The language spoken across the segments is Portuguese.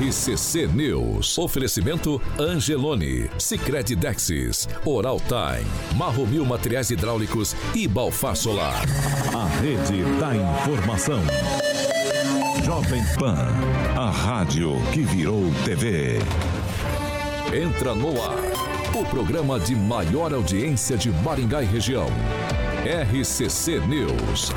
RCC News. Oferecimento Angelone, Sicredi Dexis, Oral Time, Marromil Materiais Hidráulicos e Balfar Solar. A rede da informação. Jovem Pan, a rádio que virou TV. Entra no ar, o programa de maior audiência de Maringá e região. RCC News.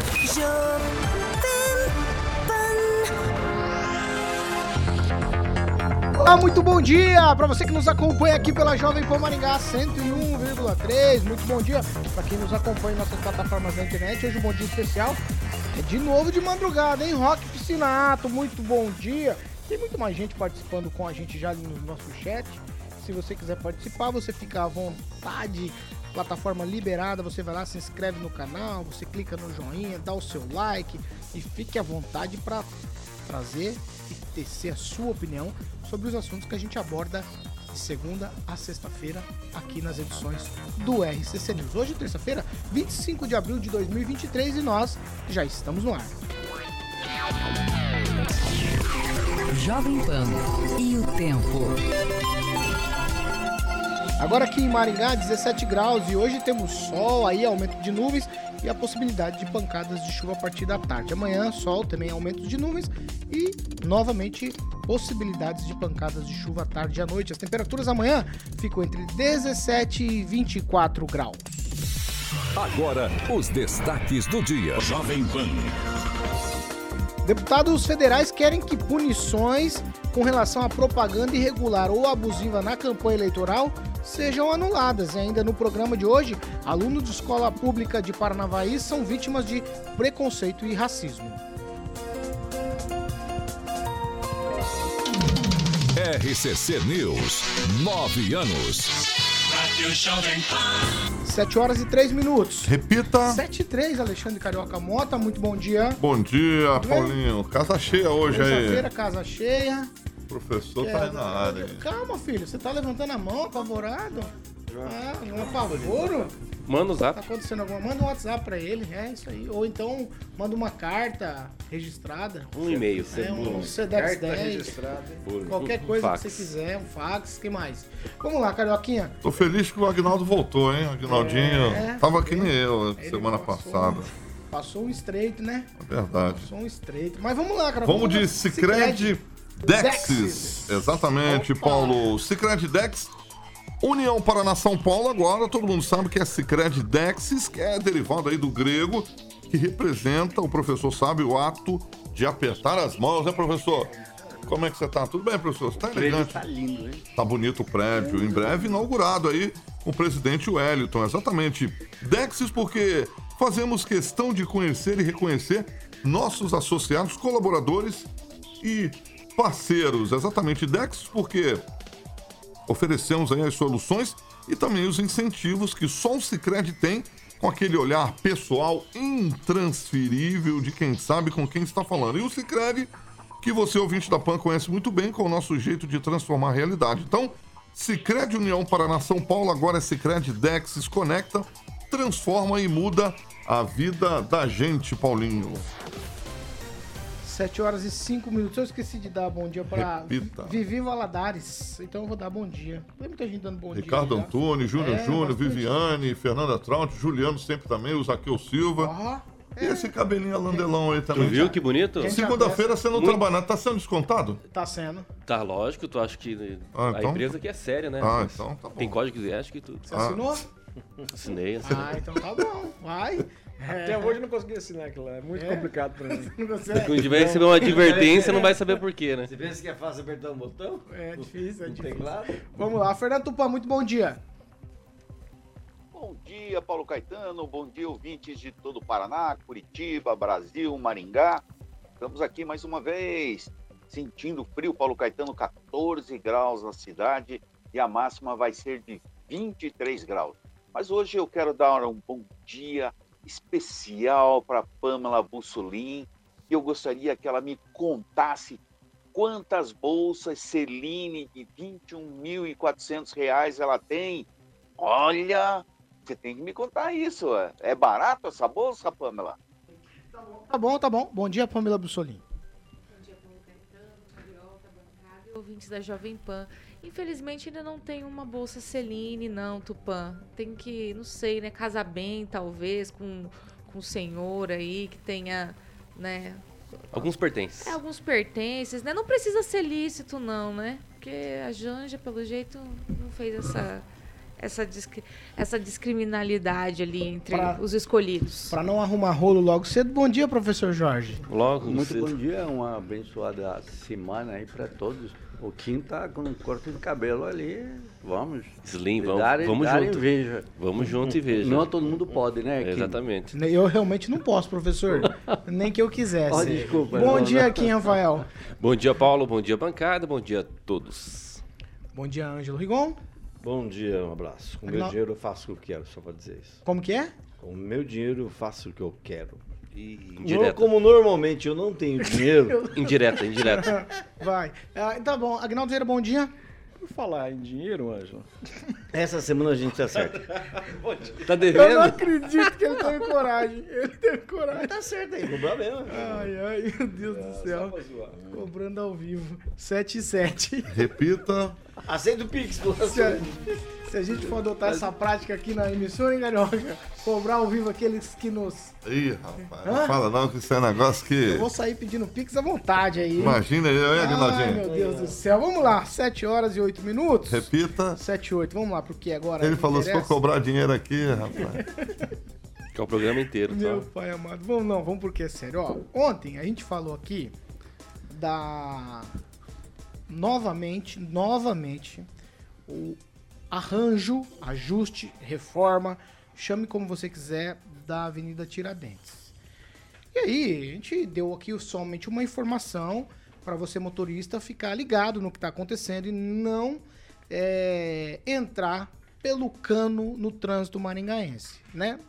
Olá, muito bom dia para você que nos acompanha aqui pela Jovem Pan Maringá 101,3. Muito bom dia para quem nos acompanha em nossas plataformas da internet. Hoje um bom dia especial é de novo de madrugada, hein? Rock Piscinato, muito bom dia. Tem muito mais gente participando com a gente já no nosso chat. Se você quiser participar, você fica à vontade. Plataforma liberada, você vai lá, se inscreve no canal, você clica no joinha, dá o seu like e fique à vontade para trazer e tecer a sua opinião sobre os assuntos que a gente aborda de segunda a sexta-feira aqui nas edições do RCC News. Hoje, terça-feira, 25 de abril de 2023 e nós já estamos no ar. Jovem Pan e o tempo. Agora aqui em Maringá, 17 graus e hoje temos sol, aí aumento de nuvens e a possibilidade de pancadas de chuva a partir da tarde. Amanhã, sol, também aumento de nuvens e novamente possibilidades de pancadas de chuva à tarde e à noite. As temperaturas amanhã ficam entre 17 e 24 graus. Agora, os destaques do dia. Jovem Pan. Deputados federais querem que punições com relação à propaganda irregular ou abusiva na campanha eleitoral sejam anuladas. E ainda no programa de hoje, alunos de escola pública de Paranavaí são vítimas de preconceito e racismo. RCC News, nove anos. Sete horas e três minutos. Repita. Sete e três, Alexandre Carioca Mota, muito bom dia. Bom dia, Paulinho. Casa cheia hoje aí. Terça-feira, casa cheia. O professor tá aí na área. Calma, filho, você tá levantando a mão, apavorado? Ah, um apavoro? Manda o Tá zap. acontecendo alguma Manda um WhatsApp pra ele, é isso aí. Ou então manda uma carta registrada. Um e-mail. É, um Sedex 10, por- qualquer um coisa fax. que você quiser, um fax, que mais? Vamos lá, Carioquinha. Tô feliz que o Agnaldo voltou, hein? Agnaldinho É, tava que nem eu semana passou- passada. Passou um estreito, né? É verdade. Passou um estreito. Mas vamos lá, cara. Vamos de lá. Cicred Dexis. Dexis. Exatamente, Opa. Paulo. Cicred Dex. União Paraná São Paulo agora, todo mundo sabe que é Cicred Dexis, que é derivado aí do grego, que representa, o professor sabe, o ato de apertar as mãos, né, professor? Como é que você tá? Tudo bem, professor? Você tá elegante? Tá lindo, hein? Tá bonito o prédio, em breve inaugurado aí o presidente Wellington, exatamente. Dexis, porque fazemos questão de conhecer e reconhecer nossos associados, colaboradores e parceiros. Exatamente, Dexis, porque oferecemos aí as soluções e também os incentivos que só o Cicred tem com aquele olhar pessoal intransferível de quem sabe com quem está falando. E o Cicred, que você, ouvinte da PAN, conhece muito bem com o nosso jeito de transformar a realidade. Então, Cicred União Paraná São Paulo, agora é Cicred Dexis Conecta, transforma e muda a vida da gente, Paulinho. 7 horas e 5 minutos. Eu esqueci de dar bom dia pra Repita. Vivi Valadares. Então eu vou dar bom dia. Tem muita gente dando bom Ricardo dia. já. Antunes, Júnior É, Júnior. Viviane, Fernanda Traut, Juliano sempre também, o Zaqueu Silva. E esse cabelinho alandelão aí Tu também. viu que bonito? Segunda-feira você não Muito. trabalha, tá sendo descontado? tá sendo. Tá lógico, tu acha que Ah, a então- empresa aqui é séria, né? Ah, Mas então tá bom. Tem código de ética e tudo. Você assinou? Assinei, assinei. Ah, então tá bom. Vai. Até hoje eu não consegui assinar aquilo lá. É muito É? complicado pra mim. Não consegue? Quando tiver receber uma advertência, não vai saber por quê, né? Você pensa que é fácil apertar um botão? É difícil, é difícil. teclado? Vamos lá, Fernando Tupã, muito bom dia. Bom dia, Paulo Caetano. Bom dia, ouvintes de todo o Paraná, Curitiba, Brasil, Maringá. Estamos aqui mais uma vez, sentindo frio, Paulo Caetano, 14 graus na cidade e a máxima vai ser de 23 graus. Mas hoje eu quero dar um bom dia especial para Pamela Bussolin e eu gostaria que ela me contasse quantas bolsas Celine de 21.400 reais ela tem. Olha, você tem que me contar isso. É barato essa bolsa, Pamela? Tá bom, tá bom. Bom dia, Pamela Bussolini. Bom dia, Paulo Caetano, Carioca, bancada e ouvintes da Jovem Pan. Infelizmente ainda não tem uma bolsa Celine, não, Tupã. Tem que, não sei, né, casar bem, talvez, com, com o senhor aí, que tenha, né... Alguns pertences. É, alguns pertences, né? Não precisa ser lícito, não, né? Porque a Janja, pelo jeito, não fez essa essa, disc, essa discriminalidade ali entre pra, os escolhidos. Para não arrumar rolo logo cedo, bom dia, professor Jorge. Logo Muito cedo. bom dia, uma abençoada semana aí para todos. O Kim tá com um corte de cabelo ali, vamos. Slim, vamos, dar, vamos dar junto. Inveja. Vamos junto e veja. Não todo mundo pode, né? Kim? Exatamente. Eu realmente não posso, professor. Nem que eu quisesse. Oh, desculpa. Bom não, dia, não. Kim Rafael. Bom dia, Paulo. Bom dia, bancada. Bom dia a todos. Bom dia, Ângelo Rigon. Bom dia, um abraço. Com o meu dinheiro eu faço o que eu quero, só para dizer isso. Como que é? Com o meu dinheiro eu faço o que eu quero. E como normalmente eu não tenho dinheiro. indireta, indireta. Vai. Ah, tá bom. Agnaldo Vieira, bom dia. Por falar em dinheiro, Ângelo. Essa semana a gente acerta. tá devendo? Eu não acredito que ele teve coragem. Ele teve coragem. Tá certo aí, cobrar mesmo. Ai, ai, meu Deus do céu. Cobrando ao vivo. 7 e 7. Repita. Aceita o Pix, a, se a gente for adotar essa prática aqui na emissora, hein, Carioca? Cobrar ao vivo aqueles que nos. Ih, rapaz, Hã? não fala não que isso é um negócio que. Eu vou sair pedindo Pix à vontade aí. Imagina eu, hein, Aguinaldinho? Ai, meu Deus do céu. Vamos lá, 7 horas e 8 minutos. Repita. 7 e 8. Vamos lá, porque agora. Ele falou: se for cobrar dinheiro aqui, rapaz. Que é o programa inteiro, tá? Meu pai amado. Vamos não, vamos porque é sério. Ó, ontem a gente falou aqui da novamente, novamente, o arranjo, ajuste, reforma, chame como você quiser, da Avenida Tiradentes. E aí, a gente deu aqui somente uma informação para você, motorista, ficar ligado no que está acontecendo e não é, entrar pelo cano no trânsito maringaense, né?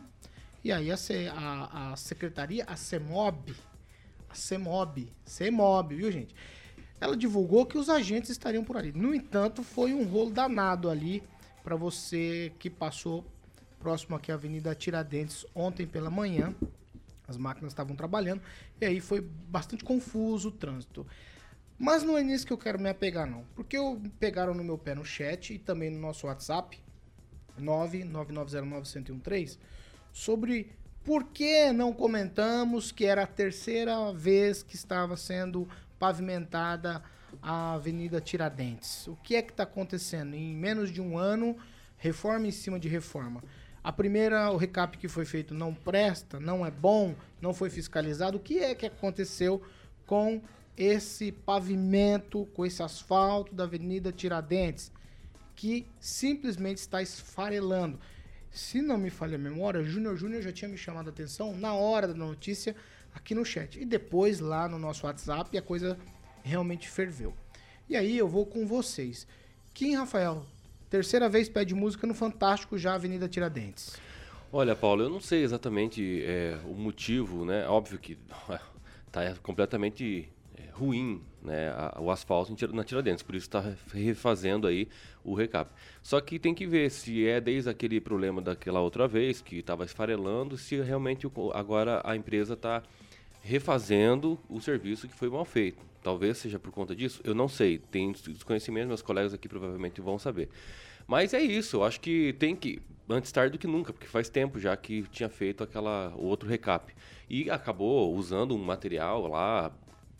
E aí a, a, a secretaria, a CEMOB, a CEMOB, CEMOB, viu gente? ela divulgou que os agentes estariam por ali. No entanto, foi um rolo danado ali para você que passou próximo aqui à Avenida Tiradentes ontem pela manhã. As máquinas estavam trabalhando e aí foi bastante confuso o trânsito. Mas não é nisso que eu quero me apegar não, porque eu pegaram no meu pé no chat e também no nosso WhatsApp 99909-1013 sobre por que não comentamos que era a terceira vez que estava sendo pavimentada a Avenida Tiradentes. O que é que está acontecendo? Em menos de um ano, reforma em cima de reforma. A primeira, o recap que foi feito não presta, não é bom, não foi fiscalizado. O que é que aconteceu com esse pavimento, com esse asfalto da Avenida Tiradentes, que simplesmente está esfarelando? Se não me falha a memória, Júnior Júnior já tinha me chamado a atenção na hora da notícia aqui no chat. E depois lá no nosso WhatsApp a coisa realmente ferveu. E aí eu vou com vocês. Kim Rafael, terceira vez pede música no Fantástico já Avenida Tiradentes. Olha, Paulo, eu não sei exatamente é, o motivo, né? Óbvio que tá completamente é, ruim né, o asfalto na Tiradentes, por isso está refazendo aí o recap. Só que tem que ver se é desde aquele problema daquela outra vez que estava esfarelando, se realmente agora a empresa está refazendo o serviço que foi mal feito. Talvez seja por conta disso, eu não sei. Tem desconhecimento, meus colegas aqui provavelmente vão saber. Mas é isso, eu acho que tem que, antes tarde do que nunca, porque faz tempo já que tinha feito aquela outro recap. E acabou usando um material lá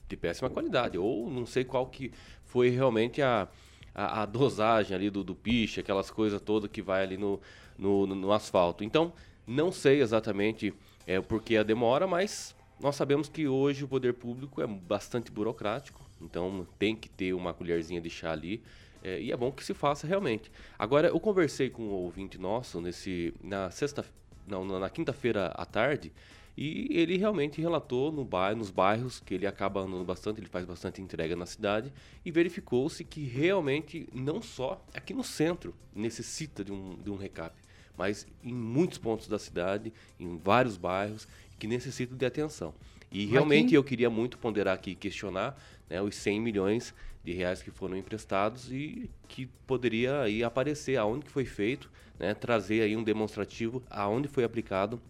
de péssima qualidade, ou não sei qual que foi realmente a, a, a dosagem ali do, do piche, aquelas coisas todas que vai ali no, no, no asfalto. Então, não sei exatamente é, por que a demora, mas nós sabemos que hoje o poder público é bastante burocrático, então tem que ter uma colherzinha de chá ali. É, e é bom que se faça realmente. Agora, eu conversei com um ouvinte nosso nesse, na sexta, não, na quinta-feira à tarde, e ele realmente relatou no bairro, nos bairros que ele acaba andando bastante, ele faz bastante entrega na cidade, e verificou-se que realmente não só aqui no centro necessita de um, de um recap, mas em muitos pontos da cidade, em vários bairros, que necessitam de atenção. E realmente eu queria muito ponderar aqui questionar né, os 100 milhões de reais que foram emprestados e que poderia aí aparecer aonde que foi feito, né, trazer aí um demonstrativo aonde foi aplicado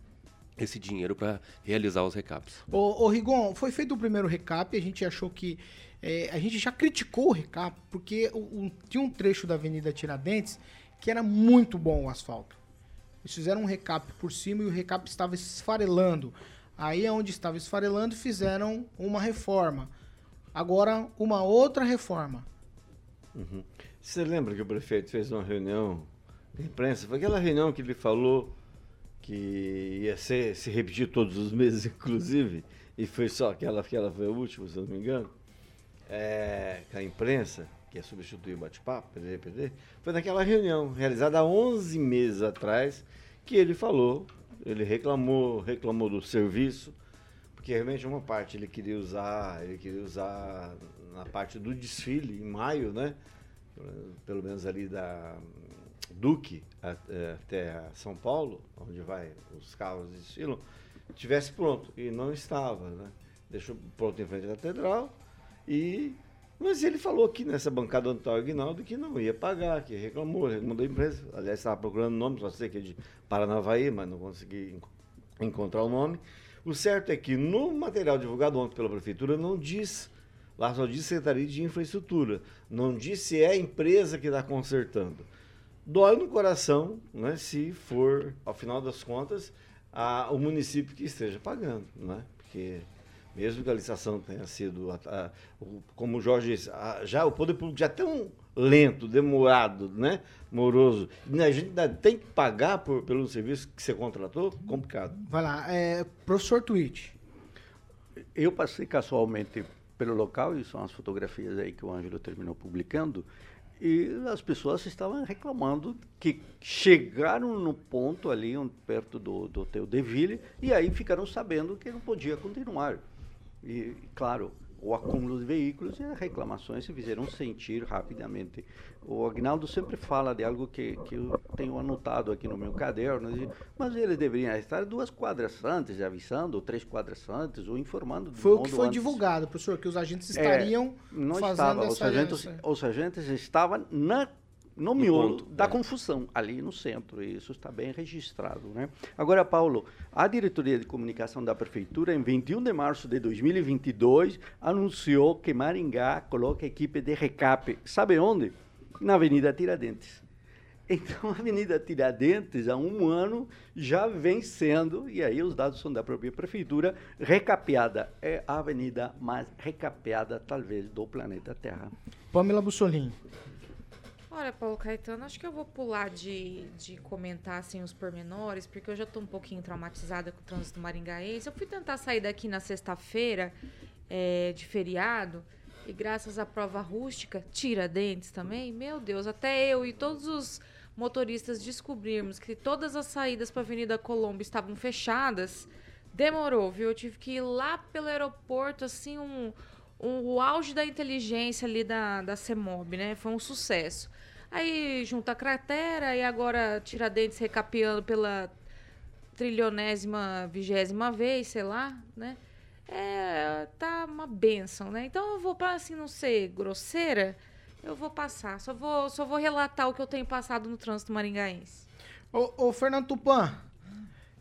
esse dinheiro para realizar os recaps. Ô, ô, Rigon, foi feito o primeiro recap, a gente achou que. é, a gente já criticou o recap, porque o- o- tinha um trecho da Avenida Tiradentes que era muito bom o asfalto. Eles fizeram um recap por cima e o recap estava esfarelando. Aí, onde estava esfarelando, fizeram uma reforma. Agora, uma outra reforma. Uhum. Você lembra que o prefeito fez uma reunião de imprensa? Foi aquela reunião que ele falou que ia ser, se repetir todos os meses, inclusive, e foi só aquela, aquela foi a última, se eu não me engano, é, com a imprensa, que substituir o bate-papo, foi naquela reunião, realizada há 11 meses atrás, que ele falou, ele reclamou, reclamou do serviço, porque realmente uma parte ele queria usar, ele queria usar na parte do desfile em maio, né? Pelo menos ali da Duque eh, até São Paulo, onde vai os carros desfilam, tivesse pronto e não estava, né? Deixou pronto em frente à catedral e mas ele falou aqui nessa bancada do Antônio Aguinaldo que não ia pagar, que reclamou, da empresa. Aliás, estava procurando nome, só sei que é de Paranavaí, mas não consegui enco- encontrar o nome. O certo é que no material divulgado ontem pela prefeitura não diz, lá só diz Secretaria de Infraestrutura, não diz se é a empresa que está consertando. Dói no coração, né, se for, ao final das contas, a- o município que esteja pagando, né? Porque mesmo que a licitação tenha sido, a- a- o- como o Jorge disse, a- já o poder público já é tão lento, demorado, né, moroso, e a gente ainda tem que pagar por, pelo serviço que você contratou, complicado. Vai lá, é, professor Twitch. Eu passei casualmente pelo local, e são as fotografias aí que o Ângelo terminou publicando, e as pessoas estavam reclamando que chegaram no ponto ali, um- perto do, do teu Deville, e aí ficaram sabendo que não podia continuar. E, claro, o acúmulo de veículos e as reclamações se fizeram sentir rapidamente. O Agnaldo sempre fala de algo que, que eu tenho anotado aqui no meu caderno, de- mas eles deveriam estar duas quadras antes, avisando, ou três quadras antes, ou informando. Foi o que foi antes. divulgado, professor, que os agentes É, estariam não fazendo estava. Os essa... agentes, essa- os agentes estavam na, no miolo ponto, da é. confusão, ali no centro, e isso está bem registrado. Né? Agora, Paulo, a diretoria de comunicação da prefeitura, em 21 de março de 2022, anunciou que Maringá coloca equipe de recap. Sabe onde? Na Avenida Tiradentes. Então, a Avenida Tiradentes, há um ano, já vem sendo, e aí os dados são da própria prefeitura, recapeada. É a avenida mais recapeada, talvez, do planeta Terra. Pamela Bussolini. Olha, Paulo Caetano, acho que eu vou pular de, de comentar assim, os pormenores, porque eu já tô um pouquinho traumatizada com o trânsito maringaense. Eu fui tentar sair daqui na sexta-feira é, de feriado, e graças à prova rústica, Tiradentes também, meu Deus, até eu e todos os motoristas descobrirmos que todas as saídas para Avenida Colombo estavam fechadas, demorou, viu? Eu tive que ir lá pelo aeroporto, assim, um, um- o auge da inteligência ali da, da CEMOB, né? Foi um sucesso. Aí junta a cratera e agora Tiradentes recapeando pela trilionésima, vigésima vez, sei lá, né? É, tá uma benção, né? Então eu vou, para assim não ser grosseira, eu vou passar. Só vou, só vou relatar o que eu tenho passado no trânsito maringaense. Ô, ô, Fernando Tupan,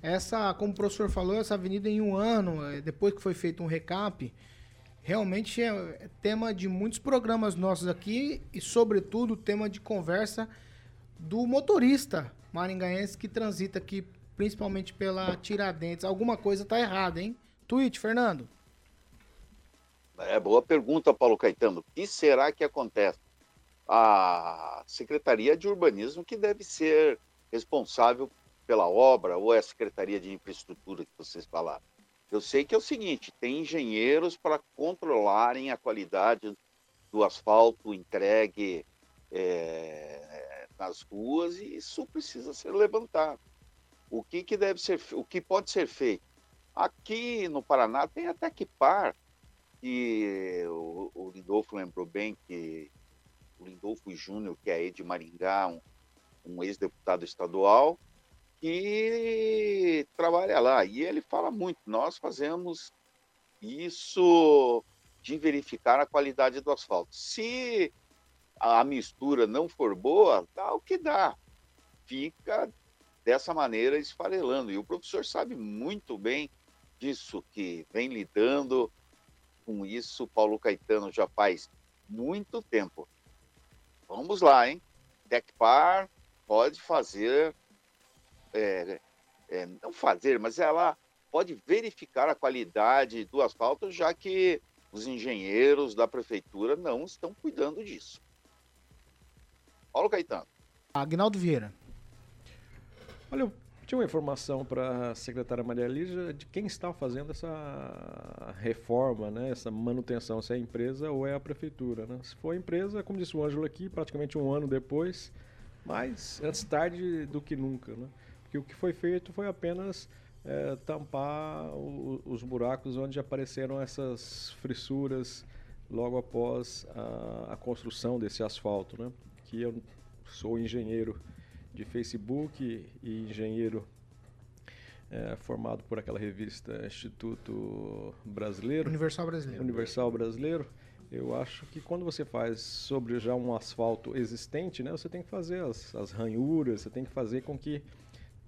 essa, como o professor falou, essa avenida em um ano, eh, depois que foi feito um recap, realmente é é tema de muitos programas nossos aqui e, sobretudo, tema de conversa do motorista maringaense que transita aqui, principalmente pela Tiradentes. Alguma coisa tá errada, hein? Tweet, Fernando. É boa pergunta, Paulo Caetano. O que será que acontece? A Secretaria de Urbanismo que deve ser responsável pela obra ou é a Secretaria de Infraestrutura que vocês falaram? Eu sei que é o seguinte: tem engenheiros para controlarem a qualidade do asfalto entregue é, nas ruas e isso precisa ser levantado. O que, que deve ser, o que pode ser feito? Aqui no Paraná tem até que par que o, o Lindolfo lembrou bem que o Lindolfo Júnior, que é de Maringá, um, um ex-deputado estadual, que trabalha lá. E ele fala muito, nós fazemos isso de verificar a qualidade do asfalto. Se a mistura não for boa, dá o que dá. Fica dessa maneira esfarelando. E o professor sabe muito bem disso, que vem lidando com isso. Paulo Caetano já faz muito tempo. Vamos lá, hein? Tecpar pode fazer, é, é, não fazer, mas ela pode verificar a qualidade do asfalto, já que os engenheiros da prefeitura não estão cuidando disso. Paulo Caetano. Agnaldo Vieira. Olha, eu tinha uma informação para a secretária Maria Lígia de quem está fazendo essa reforma, né, essa manutenção, se é a empresa ou é a prefeitura. Né? Se for a empresa, como disse o Ângelo aqui, praticamente um ano depois, mas antes tarde do que nunca. Né? Porque o que foi feito foi apenas é, tampar o, os buracos onde apareceram essas fissuras logo após a, a, construção desse asfalto, né? Que eu sou engenheiro de Facebook e engenheiro é, formado por aquela revista Instituto Brasileiro. Universal Brasileiro. Universal Brasileiro. Eu acho que quando você faz sobre já um asfalto existente, né, você tem que fazer as, as ranhuras, você tem que fazer com que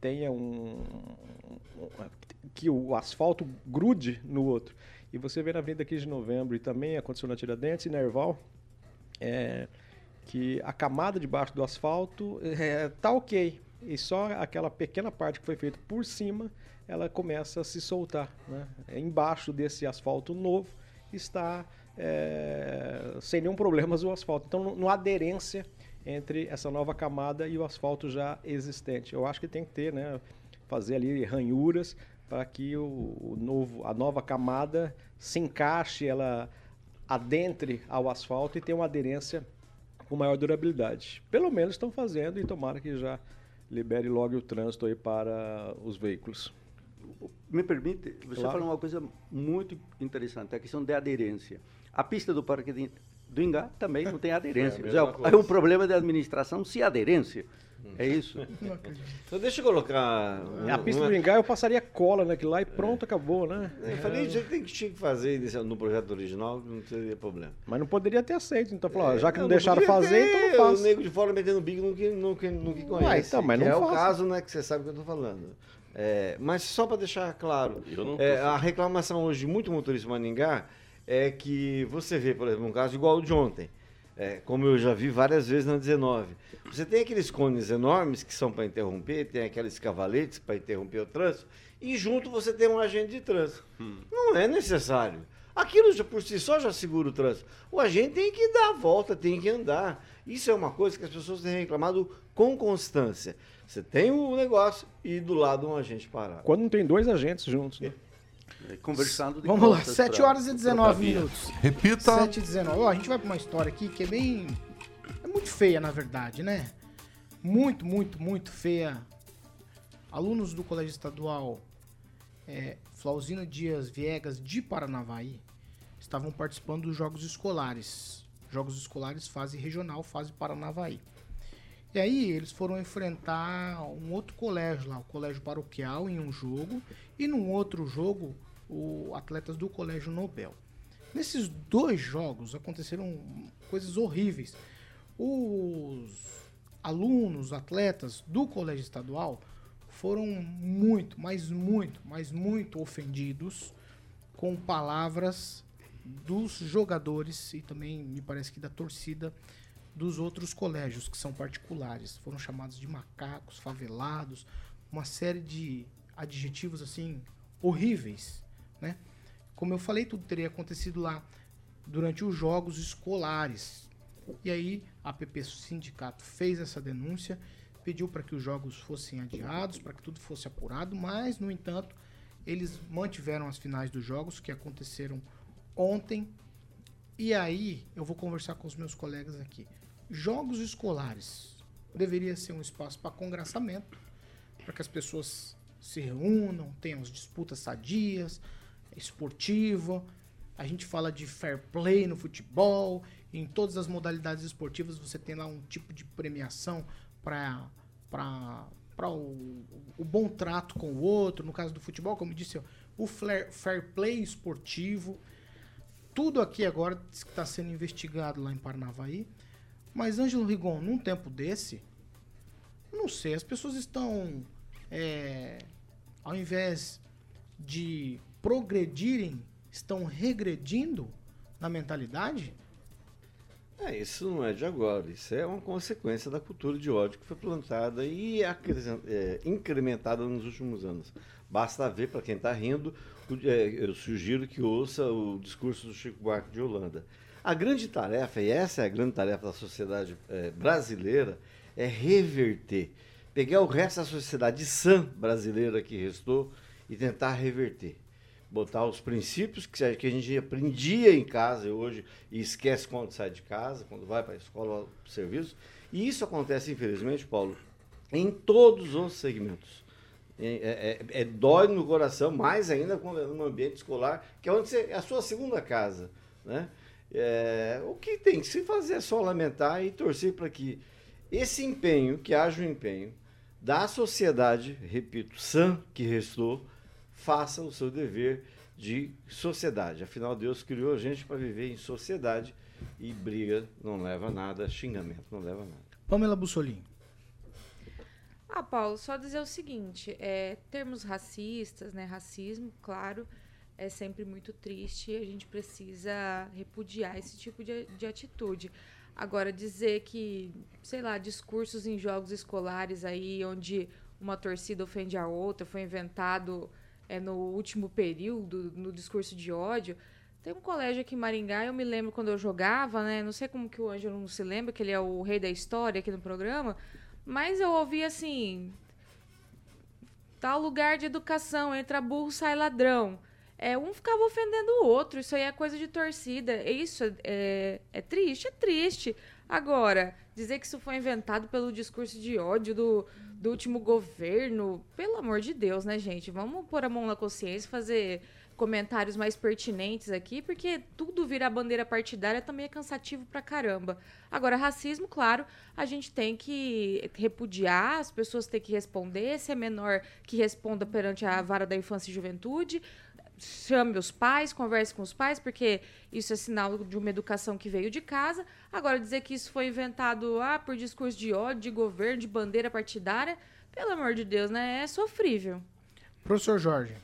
tenha um, que o asfalto grude no outro. E você vê na Avenida 15 de Novembro e também aconteceu na Tiradentes e Nerval, é, que a camada de baixo do asfalto é, tá ok. E só aquela pequena parte que foi feita por cima, ela começa a se soltar. Né? Embaixo desse asfalto novo está é, sem nenhum problema o asfalto. Então não há aderência entre essa nova camada e o asfalto já existente. Eu acho que tem que ter, né, fazer ali ranhuras para que o, o, novo, a nova camada se encaixe, ela adentre ao asfalto e tenha uma aderência com maior durabilidade. Pelo menos estão fazendo e tomara que já libere logo o trânsito aí para os veículos. Me permite, você claro. falou uma coisa muito interessante, a questão de aderência. A pista do Parque do Ingá também não tem aderência. É, é um problema de administração se aderência. É isso. Então deixa eu colocar. Um, a pista uma... do Ingá eu passaria cola naquilo lá e pronto, acabou, né? Eu falei, é. já tem que tinha que fazer no projeto original, não teria problema. Mas não poderia ter aceito. Então, falou, é, já que não, não deixaram fazer, ter, então não faço. O nego de fora metendo bico no que, no que, no que conhece. Ué, então, mas não é faço. o caso, né, que você sabe o que eu estou falando. É, mas só para deixar claro, é, a reclamação hoje de muito motorista Maningá é que você vê, por exemplo, um caso igual o de ontem, é, como eu já vi várias vezes na 19. Você tem aqueles cones enormes que são para interromper, tem aqueles cavaletes para interromper o trânsito, e junto você tem um agente de trânsito. Hum. Não é necessário. Aquilo já, por si só já segura o trânsito. O agente tem que dar a volta, tem que andar. Isso é uma coisa que as pessoas têm reclamado com constância. Você tem o um negócio e do lado um agente parado. Quando não tem dois agentes juntos, né? É, conversando Vamos lá, 7 horas e 19 minutos. Repita. 7 e 19. Ó, a gente vai pra uma história aqui que é bem. É muito feia, na verdade, né? Muito, muito, muito feia. Alunos do Colégio Estadual é, Flauzino Dias Viegas de Paranavaí estavam participando dos Jogos Escolares. Jogos Escolares fase regional, fase Paranavaí. E aí eles foram enfrentar um outro colégio lá, o colégio paroquial, em um jogo, e num outro jogo, o atletas do Colégio Nobel. Nesses dois jogos aconteceram coisas horríveis. Os alunos, atletas do colégio estadual foram muito, mas muito, mas muito ofendidos com palavras dos jogadores e também me parece que da torcida dos outros colégios que são particulares. Foram chamados de macacos, favelados, uma série de adjetivos assim horríveis né? Como eu falei, tudo teria acontecido lá durante os jogos escolares. E aí a PP Sindicato fez essa denúncia, pediu para que os jogos fossem adiados, para que tudo fosse apurado, mas, no entanto, eles mantiveram as finais dos jogos que aconteceram ontem. E aí eu vou conversar com os meus colegas aqui. Jogos escolares deveria ser um espaço para congraçamento, para que as pessoas se reúnam, tenham as disputas sadias, esportivo. A gente fala de fair play no futebol. Em todas as modalidades esportivas você tem lá um tipo de premiação para para o, o, bom trato com o outro. No caso do futebol, como disse, o fair, fair play esportivo. Tudo aqui agora está sendo investigado lá em Parnavaí. Mas, Ângelo Rigon, num tempo desse, não sei, as pessoas estão é, ao invés de progredirem, estão regredindo na mentalidade? É, isso não é de agora, isso é uma consequência da cultura de ódio que foi plantada e é, incrementada nos últimos anos. Basta ver, para quem está rindo, é, eu sugiro que ouça o discurso do Chico Buarque de Holanda. A grande tarefa, e essa é a grande tarefa da sociedade é, brasileira, é reverter. Pegar o resto da sociedade sã brasileira que restou e tentar reverter botar os princípios que a gente aprendia em casa hoje e esquece quando sai de casa, quando vai para a escola, para o serviço. E isso acontece, infelizmente, Paulo, em todos os segmentos. É, é, é, dói no coração, mais ainda quando é no ambiente escolar, que é onde você, é a sua segunda casa. Né? É, o que tem que se fazer é só lamentar e torcer para que esse empenho, que haja um empenho, da sociedade, repito, sã que restou, faça o seu dever de sociedade. Afinal, Deus criou a gente para viver em sociedade e briga não leva a nada, xingamento não leva a nada. Pamela Bussolini. Ah, Paulo, só dizer o seguinte, é, termos racistas, né, racismo, claro, é sempre muito triste e a gente precisa repudiar esse tipo de, de atitude. Agora, dizer que, sei lá, discursos em jogos escolares aí, onde uma torcida ofende a outra, foi inventado é, no último período, no discurso de ódio. Tem um colégio aqui em Maringá, eu me lembro quando eu jogava, né? Não sei como que o Ângelo não se lembra, que ele é o rei da história aqui no programa, mas eu ouvi assim: tal lugar de educação, entra burro, sai ladrão. É, um ficava ofendendo o outro, isso aí é coisa de torcida. Isso é, é, é triste, é triste. Agora, dizer que isso foi inventado pelo discurso de ódio do, do último governo, pelo amor de Deus, né, gente? Vamos pôr a mão na consciência, fazer comentários mais pertinentes aqui, porque tudo virar bandeira partidária também é cansativo pra caramba. Agora, racismo, claro, a gente tem que repudiar, as pessoas têm que responder, se é menor que responda perante a vara da infância e juventude, chame os pais, converse com os pais, porque isso é sinal de uma educação que veio de casa. Agora, dizer que isso foi inventado ah, por discurso de ódio, de governo, de bandeira partidária, pelo amor de Deus, né? É sofrível. Professor Jorge.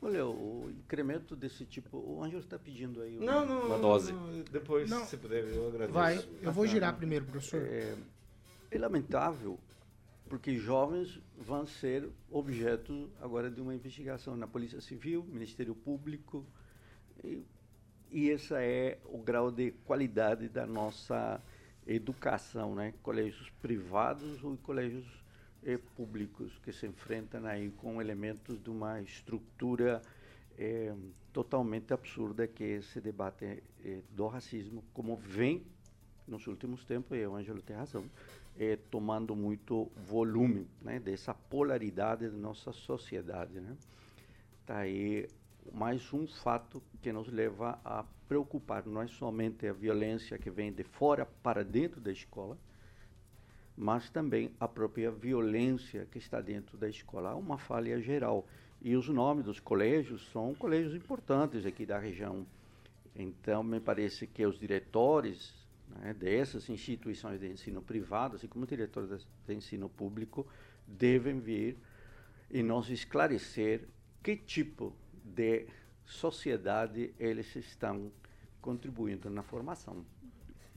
Olha, o incremento desse tipo. O Ângelo está pedindo aí. Não, não, uma dose. Não, depois, não. se puder, eu agradeço. Vai, eu vou girar primeiro, professor. É, é lamentável porque jovens vão ser objeto agora de uma investigação na Polícia Civil, Ministério Público, e, e esse é o grau de qualidade da nossa educação, né? Colégios privados ou colégios eh, públicos que se enfrentam aí com elementos de uma estrutura eh, totalmente absurda que esse debate eh, do racismo, como vem nos últimos tempos, e o Ângelo tem razão, é, tomando muito volume né, dessa polaridade da nossa sociedade. Né? Tá aí mais um fato que nos leva a preocupar não é somente a violência que vem de fora para dentro da escola, mas também a própria violência que está dentro da escola. Uma falha geral. E os nomes dos colégios são colégios importantes aqui da região. Então, me parece que os diretores né, dessas instituições de ensino privado, assim como diretores de ensino público, devem vir e nos esclarecer que tipo de sociedade eles estão contribuindo na formação.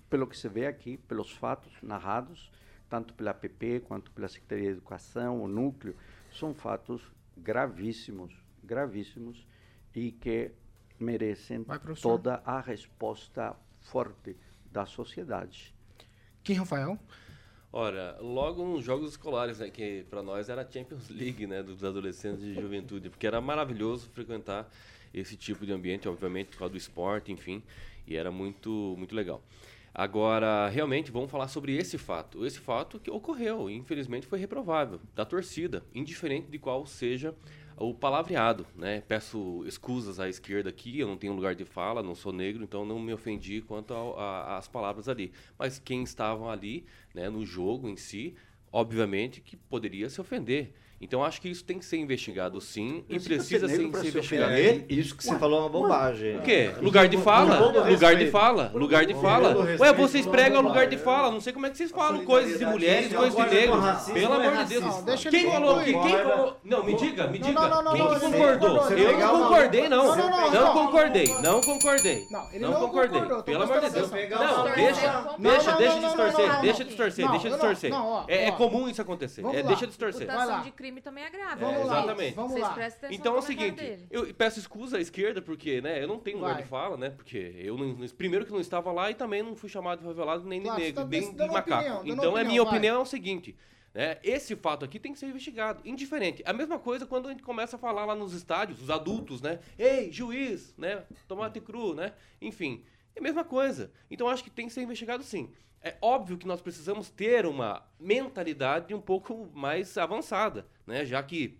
Pelo que se vê aqui, pelos fatos narrados, tanto pela PP quanto pela Secretaria de Educação, o núcleo, são fatos gravíssimos, gravíssimos e que merecem Vai, toda a resposta forte da sociedade. Quem, Rafael? Ora, logo nos jogos escolares, né, que para nós era a Champions League, né, dos adolescentes de juventude, porque era maravilhoso frequentar esse tipo de ambiente, obviamente, por causa do esporte, enfim, e era muito, muito legal. Agora, realmente, vamos falar sobre esse fato. Esse fato que ocorreu, infelizmente, foi reprovável, da torcida, indiferente de qual seja o palavreado, né? Peço escusas à esquerda aqui, eu não tenho lugar de fala, não sou negro, então não me ofendi quanto às palavras ali. Mas quem estavam ali, né, no jogo em si, obviamente que poderia se ofender. Então acho que isso tem que ser investigado sim e Precisa ser ser se investigado. É, isso que você falou é uma bobagem. O quê? Lugar de fala? Lugar de fala? Lugar de fala? Ué, vocês pregam lugar de fala. Não sei como é que vocês falam coisas de mulheres, coisas de negros. racismo Pelo é amor de Deus. Quem falou que concluir. quem falou? Não, me diga, me diga. não, não, não, Quem concordou? Eu não concordei, não. Não, concordei, não concordei. Não, concordei. Pelo amor de Deus. Não, deixa, deixa, deixa distorcer, deixa distorcer, deixa distorcer. É é comum isso acontecer. É, deixa distorcer. Vai lá. De crime também é grave. Vamos lá, Exatamente. vamos Vocês lá. prestem atenção Então é o seguinte, eu peço escusa à esquerda, porque né, eu não tenho lugar Vai. de fala, né? Porque eu não, primeiro que não estava lá e também não fui chamado de favelado nem de Claro, você negro, tá nem de macaco. opinião, então a opinião, minha vai. opinião é o seguinte. Né? Esse fato aqui tem que ser investigado, indiferente. A mesma coisa quando a gente começa a falar lá nos estádios, os adultos, né? Ei, juiz, né? Tomate cru, né? Enfim, é a mesma coisa. Então acho que tem que ser investigado sim. É óbvio que nós precisamos ter uma mentalidade um pouco mais avançada, né? Já que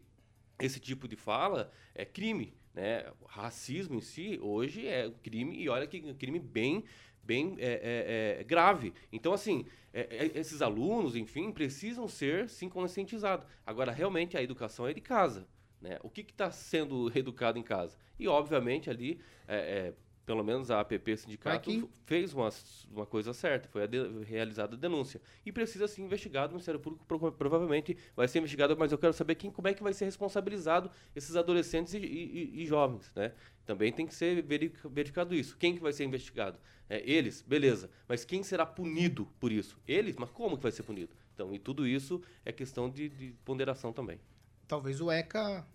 esse tipo de fala é crime, né? Racismo em si hoje é crime e olha que crime bem bem é, é, é, grave. Então assim é, é, esses alunos, enfim, precisam ser sim conscientizados. Agora realmente a educação é de casa, né? O que está sendo educado em casa? E obviamente ali é, pelo menos a APP Sindicato fez uma, uma coisa certa, foi a de- realizada a denúncia. E precisa ser investigado, o Ministério Público pro- provavelmente vai ser investigado, mas eu quero saber quem, como é que vai ser responsabilizado esses adolescentes e, e- e jovens, né? Também tem que ser veri- verificado isso. Quem que vai ser investigado? É, eles, beleza. Mas quem será punido por isso? Eles? Mas como que vai ser punido? Então, e tudo isso é questão de, de ponderação também. Talvez o ECA,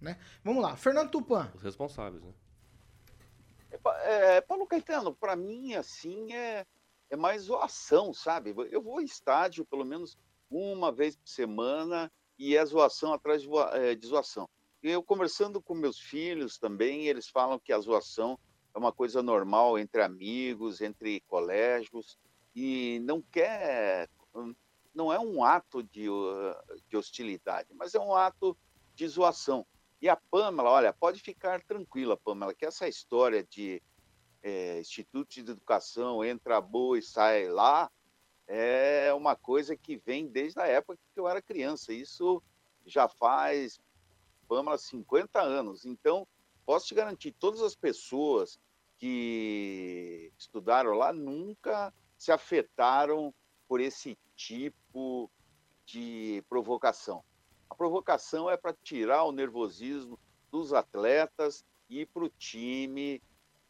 né? Vamos lá, Fernando Tupan. Os responsáveis, né? É, Pa- é, Paulo Caetano, para mim, assim, é, é mais zoação, sabe? Eu vou ao estádio pelo menos uma vez por semana e é zoação atrás de, é, de zoação. Eu conversando com meus filhos também, eles falam que a zoação é uma coisa normal entre amigos, entre colégios, e não quer. Não é um ato de, uh, de hostilidade, mas é um ato de zoação. E a Pamela, olha, pode ficar tranquila, Pamela, que essa história de eh, Instituto de Educação entra boa e sai lá é uma coisa que vem desde a época que eu era criança. Isso já faz, Pamela, 50 anos. Então, posso te garantir, todas as pessoas que estudaram lá nunca se afetaram por esse tipo de provocação. A provocação é para tirar o nervosismo dos atletas e para o time,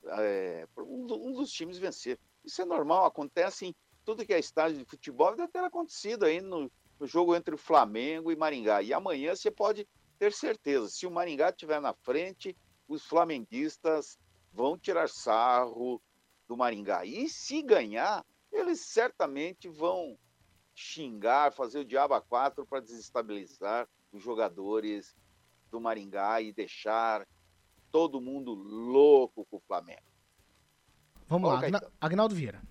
é, um, um dos times vencer. Isso é normal, acontece em tudo que é estádio de futebol, deve ter acontecido aí no, no jogo entre o Flamengo e Maringá. E amanhã você pode ter certeza, se o Maringá estiver na frente, os flamenguistas vão tirar sarro do Maringá. E se ganhar, eles certamente vão xingar, fazer o diabo a quatro para desestabilizar os jogadores do Maringá e deixar todo mundo louco com o Flamengo. Vamos lá, Agna- Caetano. Agnaldo Vieira.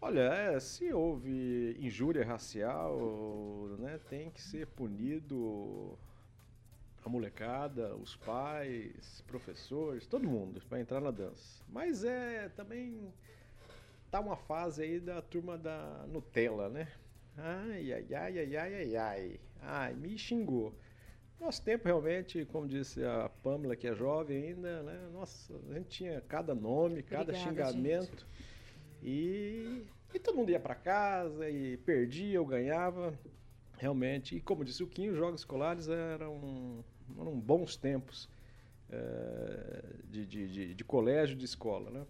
Olha, é, se houve injúria racial, né, tem que ser punido a molecada, os pais, professores, todo mundo para entrar na dança. Mas é também tá uma fase aí da turma da Nutella, né? Ai, ai, ai, ai, ai, ai, ai. Ai, me xingou. Nosso tempo realmente, como disse a Pamela, que é jovem ainda, né? Nossa, a gente tinha cada nome, cada Obrigada, xingamento. E, e todo mundo ia para casa e perdia ou ganhava. Realmente, e como disse o Quinho, os jogos escolares eram, eram bons tempos eh, de, de, de, de colégio, de escola. Né?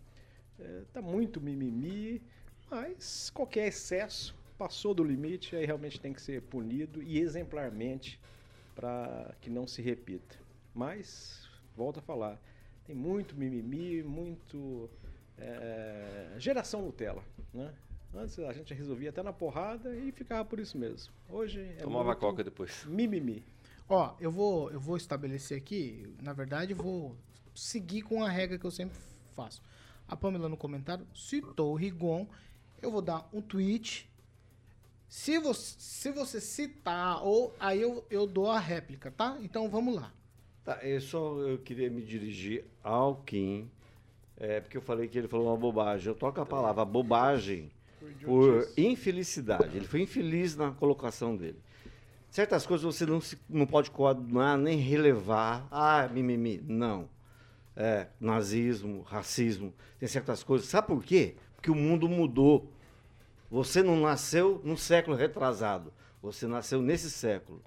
Eh, tá muito mimimi, mas qualquer excesso passou do limite, aí realmente tem que ser punido e exemplarmente para que não se repita. Mas, volto a falar, tem muito mimimi, muito eh, geração Nutella, né? Antes a gente resolvia até na porrada e ficava por isso mesmo. Hoje é Tomava muito coca depois. Mimimi. Ó, eu vou, eu vou estabelecer aqui, na verdade, vou seguir com a regra que eu sempre faço. A Pamela no comentário citou o Rigon, eu vou dar um tweet. Se você, se você citar, ou aí eu, eu dou a réplica, tá? Então vamos lá. Tá, eu só eu queria me dirigir ao Kim, é, porque eu falei que ele falou uma bobagem. Eu toco a palavra bobagem por infelicidade. Ele foi infeliz na colocação dele. certas coisas você não, se, não pode coadunar nem relevar. Ah, mimimi. Não. É, nazismo, racismo, tem certas coisas. Sabe por quê? Porque o mundo mudou. Você não nasceu num século retrasado. Você nasceu nesse século.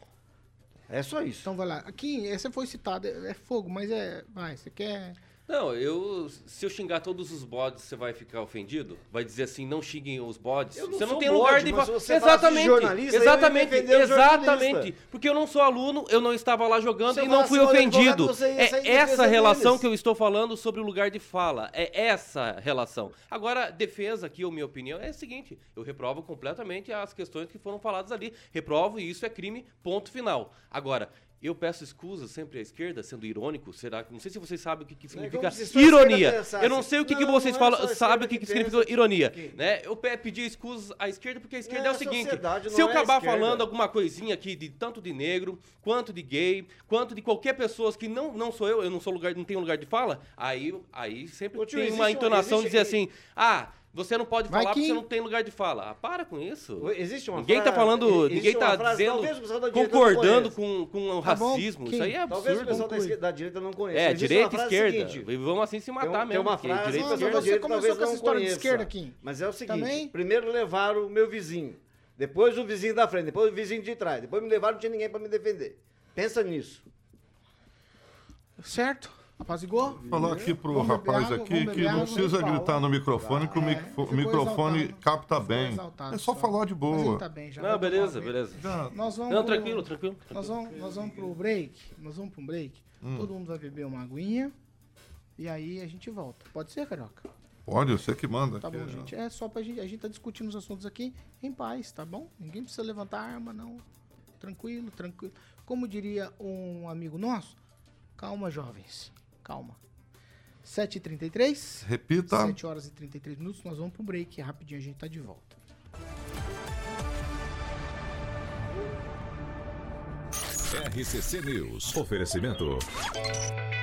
É só isso. Então vai lá. Aqui, essa foi citada, é fogo, mas é. Vai, você quer. Não, eu. Se eu xingar todos os bodes, você vai ficar ofendido? Vai dizer assim, não xinguem os bodes? Não você não tem bode, lugar de falar. você Exatamente. jornalista, exatamente. Exatamente. jornalista. Porque eu não sou aluno, eu não estava lá jogando e não fui ofendido. advogado, É essa relação deles. que eu estou falando sobre o lugar de fala. É essa relação. Agora, defesa aqui, ou minha opinião, é a seguinte: eu reprovo completamente as questões que foram faladas ali. Reprovo e isso é crime, ponto final. Agora. Eu peço escusas sempre à esquerda, sendo irônico, será que não sei se vocês sabem o que, que significa como se só a esquerda ironia. pensasse. Eu não sei o que, que Não, vocês não é falam, sabem o que, que que significa ironia, que- né? Eu pe- pedi escusas à esquerda porque a esquerda Não, é o a seguinte: se eu é acabar falando alguma coisinha aqui de tanto de negro, quanto de gay, quanto de qualquer pessoa que não, não sou eu, eu não sou lugar, não tenho lugar de fala, aí aí sempre Ô, tio, tem uma um- entonação de dizer assim: "Ah, você não pode falar que- porque você não tem lugar de fala". Ah, para com isso. Existe uma ninguém tá frase- falando, existe ninguém tá frase, dizendo talvez o pessoal da direita não concordando com, com o Tá bom, racismo. Kim. Isso aí é Talvez o absurdo. pessoal da, esquerda- da direita não conheça. É, Existe direita e esquerda. seguinte, E vamos assim se tem, matar um- mesmo. tem uma frase direita que e o pessoal Mas da você direita começou com essa não história de conheça. esquerda, Kim. Mas é o seguinte, Também? primeiro levaram o meu vizinho, depois o vizinho da frente, depois o vizinho de trás, depois me levaram, não tinha ninguém para me defender. Pensa nisso. Certo? Apazigou? Falar aqui pro Vamos rapaz água, aqui que não precisa Fala. gritar no microfone, que o microfo- ficou microfone exaltado. capta bem. exaltado É só só. falar de boa. tá bem, já Não, beleza, beleza. Já- Nós vamos Não, pro- tranquilo, tranquilo. Nós vamos, nós vamos pro break. Nós vamos pro break. Todo mundo vai beber uma aguinha. E aí a gente volta. Pode ser, Carioca? Pode, você que manda. Tá que bom, é- gente. É só pra gente. A gente tá discutindo os assuntos aqui em paz, tá bom? Ninguém precisa levantar arma, não. Tranquilo, tranquilo. Como diria um amigo nosso, calma, jovens. Calma. 7h33. Repita. 7 horas e 33 minutos. Nós vamos pro break. Rapidinho a gente tá de volta. RCC News. Oferecimento.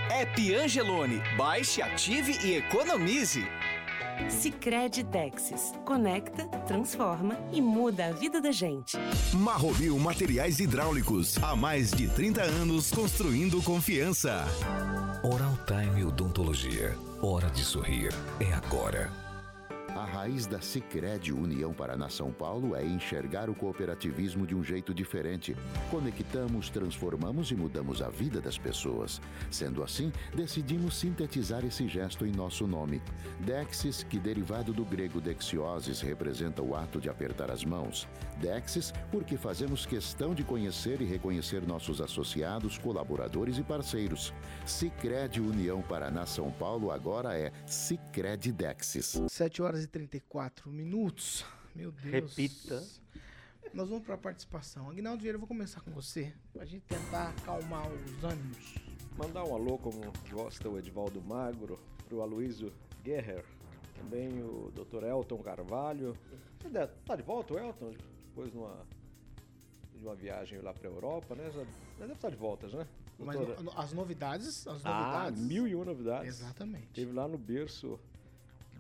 App Angelone. Baixe, ative e economize. Sicredi Texas. Conecta, transforma e muda a vida da gente. Marromil Materiais Hidráulicos. Há mais de 30 anos construindo confiança. Oral Time Odontologia. Hora de sorrir. É agora. A raiz da Sicredi União Paraná São Paulo é enxergar o cooperativismo de um jeito diferente. Conectamos, transformamos e mudamos a vida das pessoas. Sendo assim, decidimos sintetizar esse gesto em nosso nome. Dexis, que derivado do grego dexiosis representa o ato de apertar as mãos. Dexis, porque fazemos questão de conhecer e reconhecer nossos associados, colaboradores e parceiros. Sicredi União Paraná São Paulo agora é Sicredi Dexis. 7 horas 34 minutos. Meu Deus. Repita. Nós vamos para a participação. Aguinaldo Vieira, eu vou começar com você. Pra gente tentar acalmar os ânimos. Mandar um alô, como gosta o Edvaldo Magro, pro Aloysio Guerrer, também o Dr. Elton Carvalho. Tá de volta o Elton? Depois de uma, de uma viagem lá pra Europa, né? Já, já deve estar de volta, né? Mas Doutora- no- as novidades, as Ah, novidades. mil e uma novidades. Exatamente. Teve lá no berço